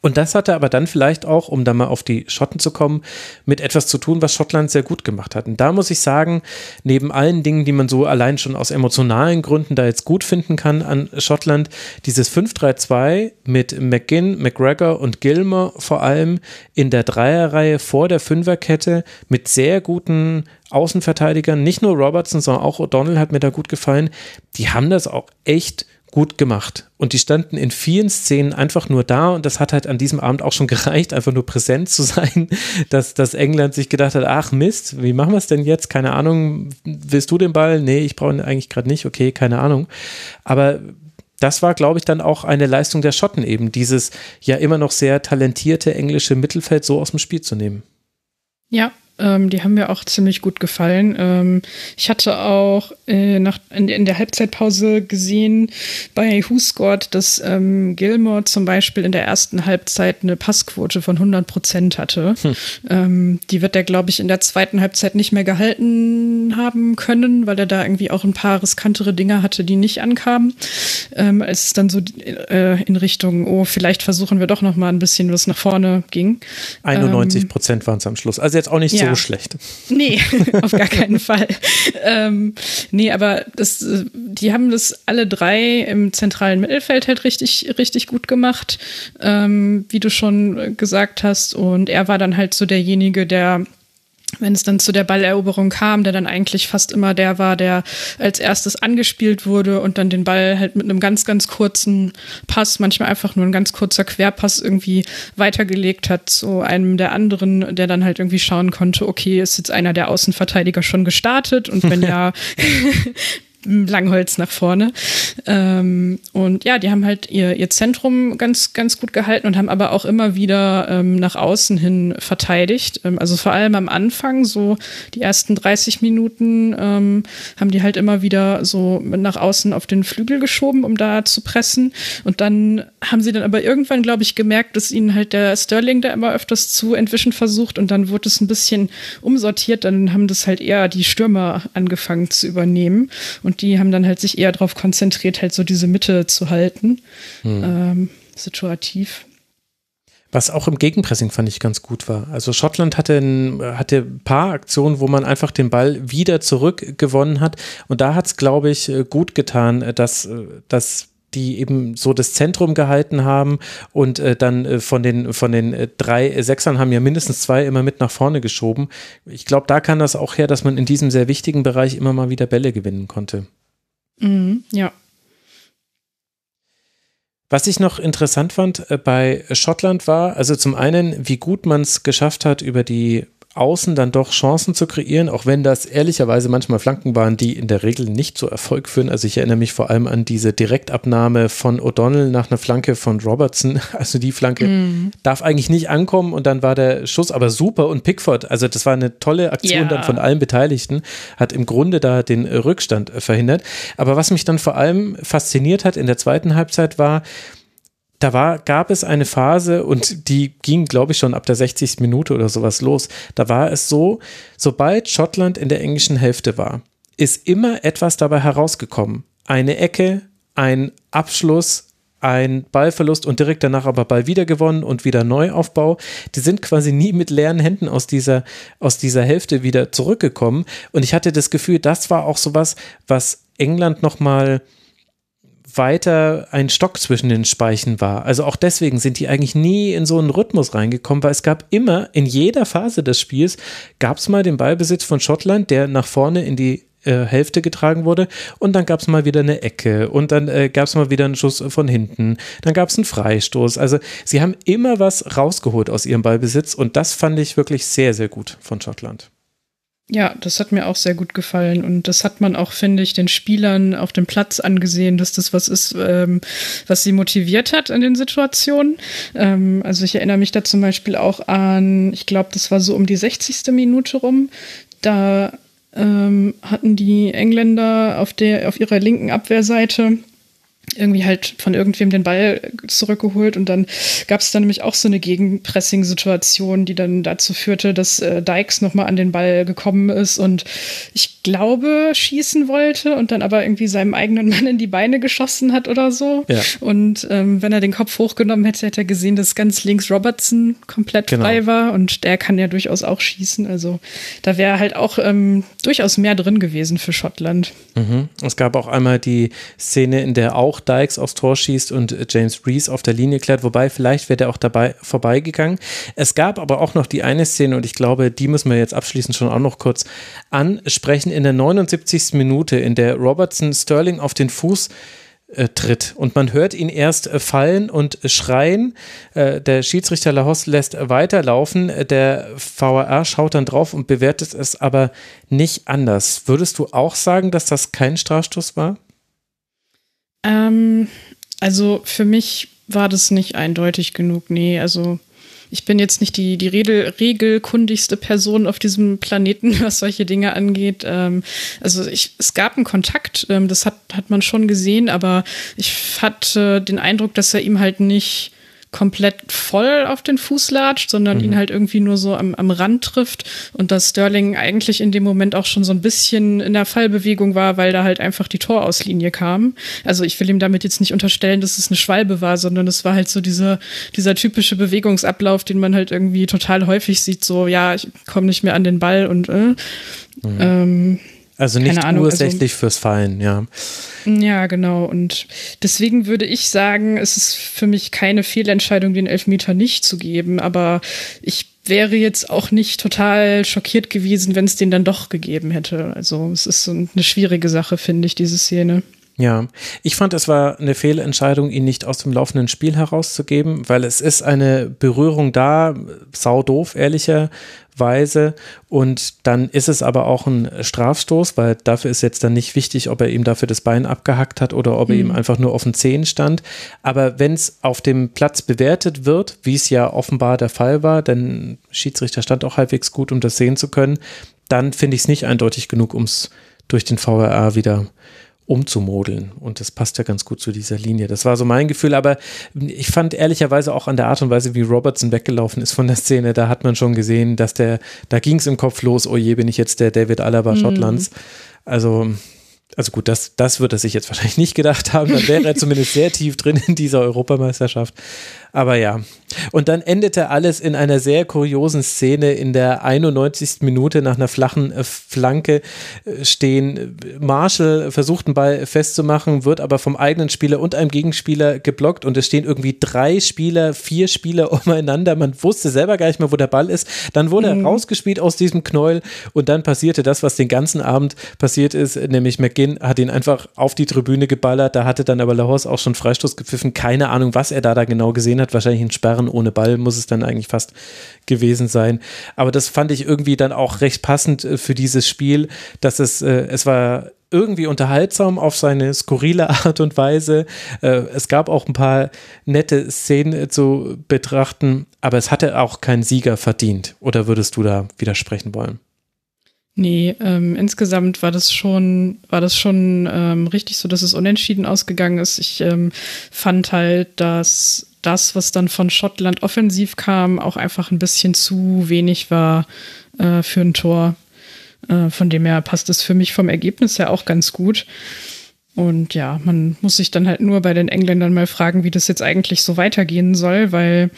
Speaker 1: Und das hatte aber dann vielleicht auch, um da mal auf die Schotten zu kommen, mit etwas zu tun, was Schottland sehr gut gemacht hat. Und da muss ich sagen, neben allen Dingen, die man so allein schon aus emotionalen Gründen da jetzt gut finden kann an Schottland, dieses 5-3-2 mit McGinn, McGregor und Gilmer vor allem in der Dreierreihe vor der Fünferkette mit sehr guten Außenverteidigern, nicht nur Robertson, sondern auch O'Donnell hat mir da gut gefallen. Die haben das auch echt gut gemacht. Und die standen in vielen Szenen einfach nur da und das hat halt an diesem Abend auch schon gereicht, einfach nur präsent zu sein, dass, dass England sich gedacht hat, ach Mist, wie machen wir es denn jetzt? Keine Ahnung, willst du den Ball? Nee, ich brauche ihn eigentlich gerade nicht, okay, keine Ahnung. Aber das war, glaube ich, dann auch eine Leistung der Schotten eben, dieses ja immer noch sehr talentierte englische Mittelfeld so aus dem Spiel zu nehmen.
Speaker 2: Ja, ähm, die haben mir auch ziemlich gut gefallen. Ähm, ich hatte auch äh, nach, in, in, der Halbzeitpause gesehen bei Who Scored, dass ähm, Gilmore zum Beispiel in der ersten Halbzeit eine Passquote von 100 Prozent hatte. Hm. Ähm, die wird er, glaube ich, in der zweiten Halbzeit nicht mehr gehalten haben können, weil er da irgendwie auch ein paar riskantere Dinge hatte, die nicht ankamen. Ähm, als es dann so äh, in Richtung, oh, vielleicht versuchen wir doch noch mal ein bisschen was nach vorne ging.
Speaker 1: 91 Prozent waren es am Schluss. Also jetzt auch nicht ja. so so schlecht.
Speaker 2: Nee, auf gar keinen Fall. Ähm, nee, aber das, die haben das alle drei im zentralen Mittelfeld halt richtig, richtig gut gemacht, ähm, wie du schon gesagt hast. Und er war dann halt so derjenige, der wenn es dann zu der Balleroberung kam, der dann eigentlich fast immer der war, der als erstes angespielt wurde und dann den Ball halt mit einem ganz, ganz kurzen Pass, manchmal einfach nur ein ganz kurzer Querpass irgendwie weitergelegt hat zu einem der anderen, der dann halt irgendwie schauen konnte, okay, ist jetzt einer der Außenverteidiger schon gestartet? Und wenn ja, Langholz nach vorne. Ähm, und ja, die haben halt ihr, ihr Zentrum ganz, ganz gut gehalten und haben aber auch immer wieder ähm, nach außen hin verteidigt. Ähm, also vor allem am Anfang, so die ersten 30 Minuten, ähm, haben die halt immer wieder so nach außen auf den Flügel geschoben, um da zu pressen. Und dann haben sie dann aber irgendwann, glaube ich, gemerkt, dass ihnen halt der Sterling da immer öfters zu entwischen versucht und dann wurde es ein bisschen umsortiert. Dann haben das halt eher die Stürmer angefangen zu übernehmen. Die haben dann halt sich eher darauf konzentriert, halt so diese Mitte zu halten. Hm. Ähm, situativ.
Speaker 1: Was auch im Gegenpressing fand ich ganz gut war. Also Schottland hatte ein, hatte ein paar Aktionen, wo man einfach den Ball wieder zurückgewonnen hat. Und da hat es, glaube ich, gut getan, dass, dass die eben so das Zentrum gehalten haben und äh, dann äh, von den, von den äh, drei Sechsern haben ja mindestens zwei immer mit nach vorne geschoben. Ich glaube, da kann das auch her, dass man in diesem sehr wichtigen Bereich immer mal wieder Bälle gewinnen konnte.
Speaker 2: Mhm, ja.
Speaker 1: Was ich noch interessant fand äh, bei Schottland war, also zum einen, wie gut man es geschafft hat, über die außen dann doch Chancen zu kreieren, auch wenn das ehrlicherweise manchmal Flanken waren, die in der Regel nicht zu Erfolg führen. Also ich erinnere mich vor allem an diese Direktabnahme von O'Donnell nach einer Flanke von Robertson. Also die Flanke mm. darf eigentlich nicht ankommen und dann war der Schuss aber super und Pickford, also das war eine tolle Aktion ja. dann von allen Beteiligten, hat im Grunde da den Rückstand verhindert. Aber was mich dann vor allem fasziniert hat in der zweiten Halbzeit war, da war, gab es eine Phase und die ging, glaube ich, schon ab der 60. Minute oder sowas los. Da war es so, sobald Schottland in der englischen Hälfte war, ist immer etwas dabei herausgekommen. Eine Ecke, ein Abschluss, ein Ballverlust und direkt danach aber Ball wieder gewonnen und wieder Neuaufbau. Die sind quasi nie mit leeren Händen aus dieser, aus dieser Hälfte wieder zurückgekommen. Und ich hatte das Gefühl, das war auch sowas, was England nochmal mal weiter ein Stock zwischen den Speichen war. Also auch deswegen sind die eigentlich nie in so einen Rhythmus reingekommen, weil es gab immer in jeder Phase des Spiels gab es mal den Ballbesitz von Schottland, der nach vorne in die äh, Hälfte getragen wurde und dann gab es mal wieder eine Ecke und dann äh, gab es mal wieder einen Schuss von hinten, dann gab es einen Freistoß. Also sie haben immer was rausgeholt aus ihrem Ballbesitz und das fand ich wirklich sehr, sehr gut von Schottland.
Speaker 2: Ja, das hat mir auch sehr gut gefallen und das hat man auch, finde ich, den Spielern auf dem Platz angesehen, dass das was ist, ähm, was sie motiviert hat in den Situationen. Ähm, also ich erinnere mich da zum Beispiel auch an, ich glaube, das war so um die 60. Minute rum, da ähm, hatten die Engländer auf der auf ihrer linken Abwehrseite irgendwie halt von irgendwem den Ball zurückgeholt und dann gab es dann nämlich auch so eine Gegenpressing-Situation, die dann dazu führte, dass äh, Dykes nochmal an den Ball gekommen ist und ich glaube schießen wollte und dann aber irgendwie seinem eigenen Mann in die Beine geschossen hat oder so. Ja. Und ähm, wenn er den Kopf hochgenommen hätte, hätte er gesehen, dass ganz links Robertson komplett genau. frei war und der kann ja durchaus auch schießen. Also da wäre halt auch ähm, durchaus mehr drin gewesen für Schottland.
Speaker 1: Mhm. Es gab auch einmal die Szene, in der auch Dykes aufs Tor schießt und James Reese auf der Linie klärt, wobei vielleicht wäre der auch dabei vorbeigegangen. Es gab aber auch noch die eine Szene und ich glaube, die müssen wir jetzt abschließend schon auch noch kurz ansprechen in der 79. Minute, in der Robertson Sterling auf den Fuß äh, tritt und man hört ihn erst äh, fallen und schreien. Äh, der Schiedsrichter Lahos lässt weiterlaufen. Der VAR schaut dann drauf und bewertet es aber nicht anders. Würdest du auch sagen, dass das kein Strafstoß war?
Speaker 2: Ähm, also für mich war das nicht eindeutig genug. Nee, also ich bin jetzt nicht die, die Regel, regelkundigste Person auf diesem Planeten, was solche Dinge angeht. Ähm, also ich, es gab einen Kontakt, ähm, das hat, hat man schon gesehen, aber ich hatte den Eindruck, dass er ihm halt nicht komplett voll auf den Fuß latscht, sondern mhm. ihn halt irgendwie nur so am, am Rand trifft und dass Sterling eigentlich in dem Moment auch schon so ein bisschen in der Fallbewegung war, weil da halt einfach die Torauslinie kam. Also ich will ihm damit jetzt nicht unterstellen, dass es eine Schwalbe war, sondern es war halt so dieser, dieser typische Bewegungsablauf, den man halt irgendwie total häufig sieht, so ja, ich komme nicht mehr an den Ball und äh, mhm. ähm,
Speaker 1: also nicht Ahnung, ursächlich also, fürs Fallen, ja.
Speaker 2: Ja, genau. Und deswegen würde ich sagen, es ist für mich keine Fehlentscheidung, den Elfmeter nicht zu geben. Aber ich wäre jetzt auch nicht total schockiert gewesen, wenn es den dann doch gegeben hätte. Also es ist so eine schwierige Sache, finde ich, diese Szene.
Speaker 1: Ja, ich fand, es war eine Fehlentscheidung, ihn nicht aus dem laufenden Spiel herauszugeben, weil es ist eine Berührung da, sau doof, ehrlicherweise. Und dann ist es aber auch ein Strafstoß, weil dafür ist jetzt dann nicht wichtig, ob er ihm dafür das Bein abgehackt hat oder ob er mhm. ihm einfach nur auf den Zehen stand. Aber wenn es auf dem Platz bewertet wird, wie es ja offenbar der Fall war, denn Schiedsrichter stand auch halbwegs gut, um das sehen zu können, dann finde ich es nicht eindeutig genug, um es durch den VRA wieder umzumodeln. Und das passt ja ganz gut zu dieser Linie. Das war so mein Gefühl, aber ich fand ehrlicherweise auch an der Art und Weise, wie Robertson weggelaufen ist von der Szene, da hat man schon gesehen, dass der, da ging es im Kopf los, oh je, bin ich jetzt der David Alaba mhm. Schottlands. Also also gut, das, das wird er sich jetzt wahrscheinlich nicht gedacht haben. Dann wäre er zumindest sehr tief drin in dieser Europameisterschaft. Aber ja. Und dann endete alles in einer sehr kuriosen Szene. In der 91. Minute nach einer flachen äh, Flanke äh, stehen. Marshall versucht einen Ball festzumachen, wird aber vom eigenen Spieler und einem Gegenspieler geblockt. Und es stehen irgendwie drei Spieler, vier Spieler umeinander. Man wusste selber gar nicht mehr, wo der Ball ist. Dann wurde mhm. er rausgespielt aus diesem Knäuel. Und dann passierte das, was den ganzen Abend passiert ist, nämlich McGinn hat ihn einfach auf die Tribüne geballert. Da hatte dann aber Lahos auch schon Freistoß gepfiffen. Keine Ahnung, was er da, da genau gesehen gesehen hat. Wahrscheinlich ein Sperren ohne Ball muss es dann eigentlich fast gewesen sein. Aber das fand ich irgendwie dann auch recht passend äh, für dieses Spiel, dass es, äh, es war irgendwie unterhaltsam auf seine skurrile Art und Weise. Äh, es gab auch ein paar nette Szenen zu betrachten, aber es hatte auch keinen Sieger verdient. Oder würdest du da widersprechen wollen?
Speaker 2: Nee, ähm, insgesamt war das schon, war das schon ähm, richtig so, dass es unentschieden ausgegangen ist. Ich ähm, fand halt, dass das, was dann von Schottland offensiv kam, auch einfach ein bisschen zu wenig war äh, für ein Tor. Äh, von dem her passt es für mich vom Ergebnis her auch ganz gut. Und ja, man muss sich dann halt nur bei den Engländern mal fragen, wie das jetzt eigentlich so weitergehen soll, weil,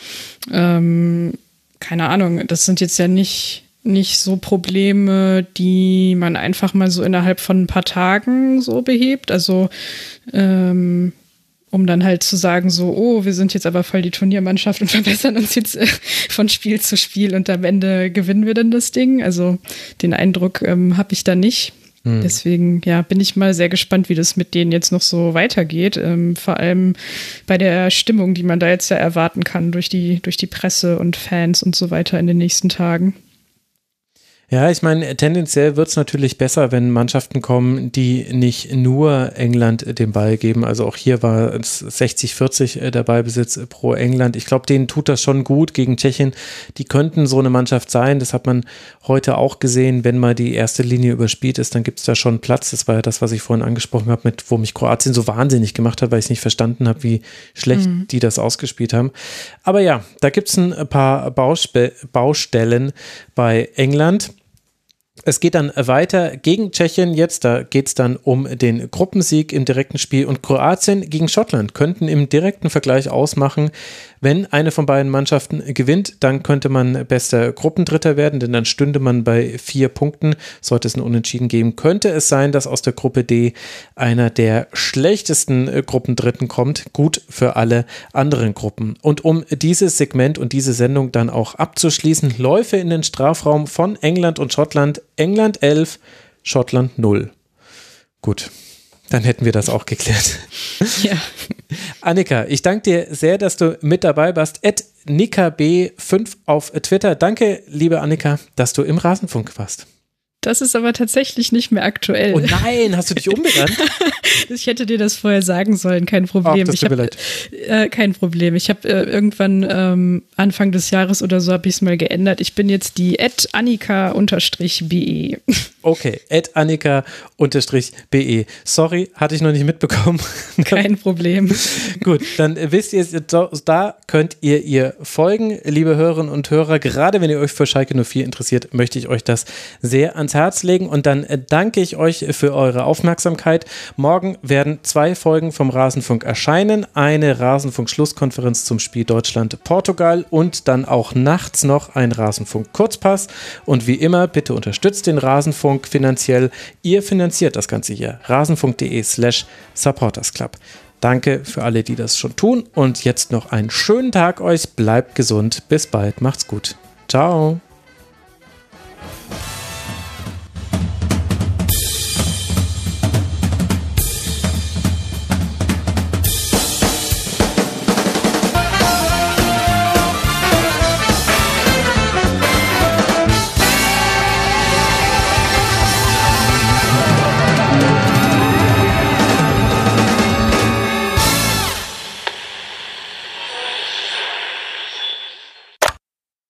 Speaker 2: ähm, keine Ahnung, das sind jetzt ja nicht, nicht so Probleme, die man einfach mal so innerhalb von ein paar Tagen so behebt. Also ähm, um dann halt zu sagen, so, oh, wir sind jetzt aber voll die Turniermannschaft und verbessern uns jetzt äh, von Spiel zu Spiel und am Ende gewinnen wir dann das Ding. Also den Eindruck ähm, habe ich da nicht. Hm. Deswegen, ja, bin ich mal sehr gespannt, wie das mit denen jetzt noch so weitergeht. Ähm, vor allem bei der Stimmung, die man da jetzt ja erwarten kann durch die, durch die Presse und Fans und so weiter in den nächsten Tagen.
Speaker 1: Ja, ich meine, tendenziell wird es natürlich besser, wenn Mannschaften kommen, die nicht nur England den Ball geben. Also auch hier war es 60-40 äh, der Ballbesitz pro England. Ich glaube, denen tut das schon gut gegen Tschechien. Die könnten so eine Mannschaft sein. Das hat man heute auch gesehen. Wenn mal die erste Linie überspielt ist, dann gibt es da schon Platz. Das war ja das, was ich vorhin angesprochen habe, mit wo mich Kroatien so wahnsinnig gemacht hat, weil ich nicht verstanden habe, wie schlecht mhm. die das ausgespielt haben. Aber ja, da gibt es ein paar Baustellen bei England. Es geht dann weiter gegen Tschechien jetzt. Da geht es dann um den Gruppensieg im direkten Spiel. Und Kroatien gegen Schottland könnten im direkten Vergleich ausmachen, wenn eine von beiden Mannschaften gewinnt, dann könnte man bester Gruppendritter werden, denn dann stünde man bei vier Punkten. Sollte es ein Unentschieden geben, könnte es sein, dass aus der Gruppe D einer der schlechtesten Gruppendritten kommt. Gut für alle anderen Gruppen. Und um dieses Segment und diese Sendung dann auch abzuschließen, Läufe in den Strafraum von England und Schottland. England 11, Schottland 0. Gut. Dann hätten wir das auch geklärt. Ja. Annika, ich danke dir sehr, dass du mit dabei warst. At NikaB5 auf Twitter. Danke, liebe Annika, dass du im Rasenfunk warst.
Speaker 2: Das ist aber tatsächlich nicht mehr aktuell.
Speaker 1: Oh nein, hast du dich umbenannt?
Speaker 2: ich hätte dir das vorher sagen sollen, kein Problem. Ach, mir leid. Äh, kein Problem. Ich habe äh, irgendwann ähm, Anfang des Jahres oder so habe ich es mal geändert. Ich bin jetzt die Annika-BE.
Speaker 1: Okay, Annika-BE. Sorry, hatte ich noch nicht mitbekommen.
Speaker 2: Kein Problem.
Speaker 1: Gut, dann wisst ihr, da könnt ihr ihr folgen, liebe Hörerinnen und Hörer. Gerade wenn ihr euch für Schalke 04 interessiert, möchte ich euch das sehr ans ans Herz legen und dann äh, danke ich euch für eure Aufmerksamkeit. Morgen werden zwei Folgen vom Rasenfunk erscheinen. Eine Rasenfunk-Schlusskonferenz zum Spiel Deutschland-Portugal und dann auch nachts noch ein Rasenfunk-Kurzpass. Und wie immer, bitte unterstützt den Rasenfunk finanziell. Ihr finanziert das Ganze hier. rasenfunk.de slash supportersclub. Danke für alle, die das schon tun. Und jetzt noch einen schönen Tag euch. Bleibt gesund. Bis bald. Macht's gut. Ciao.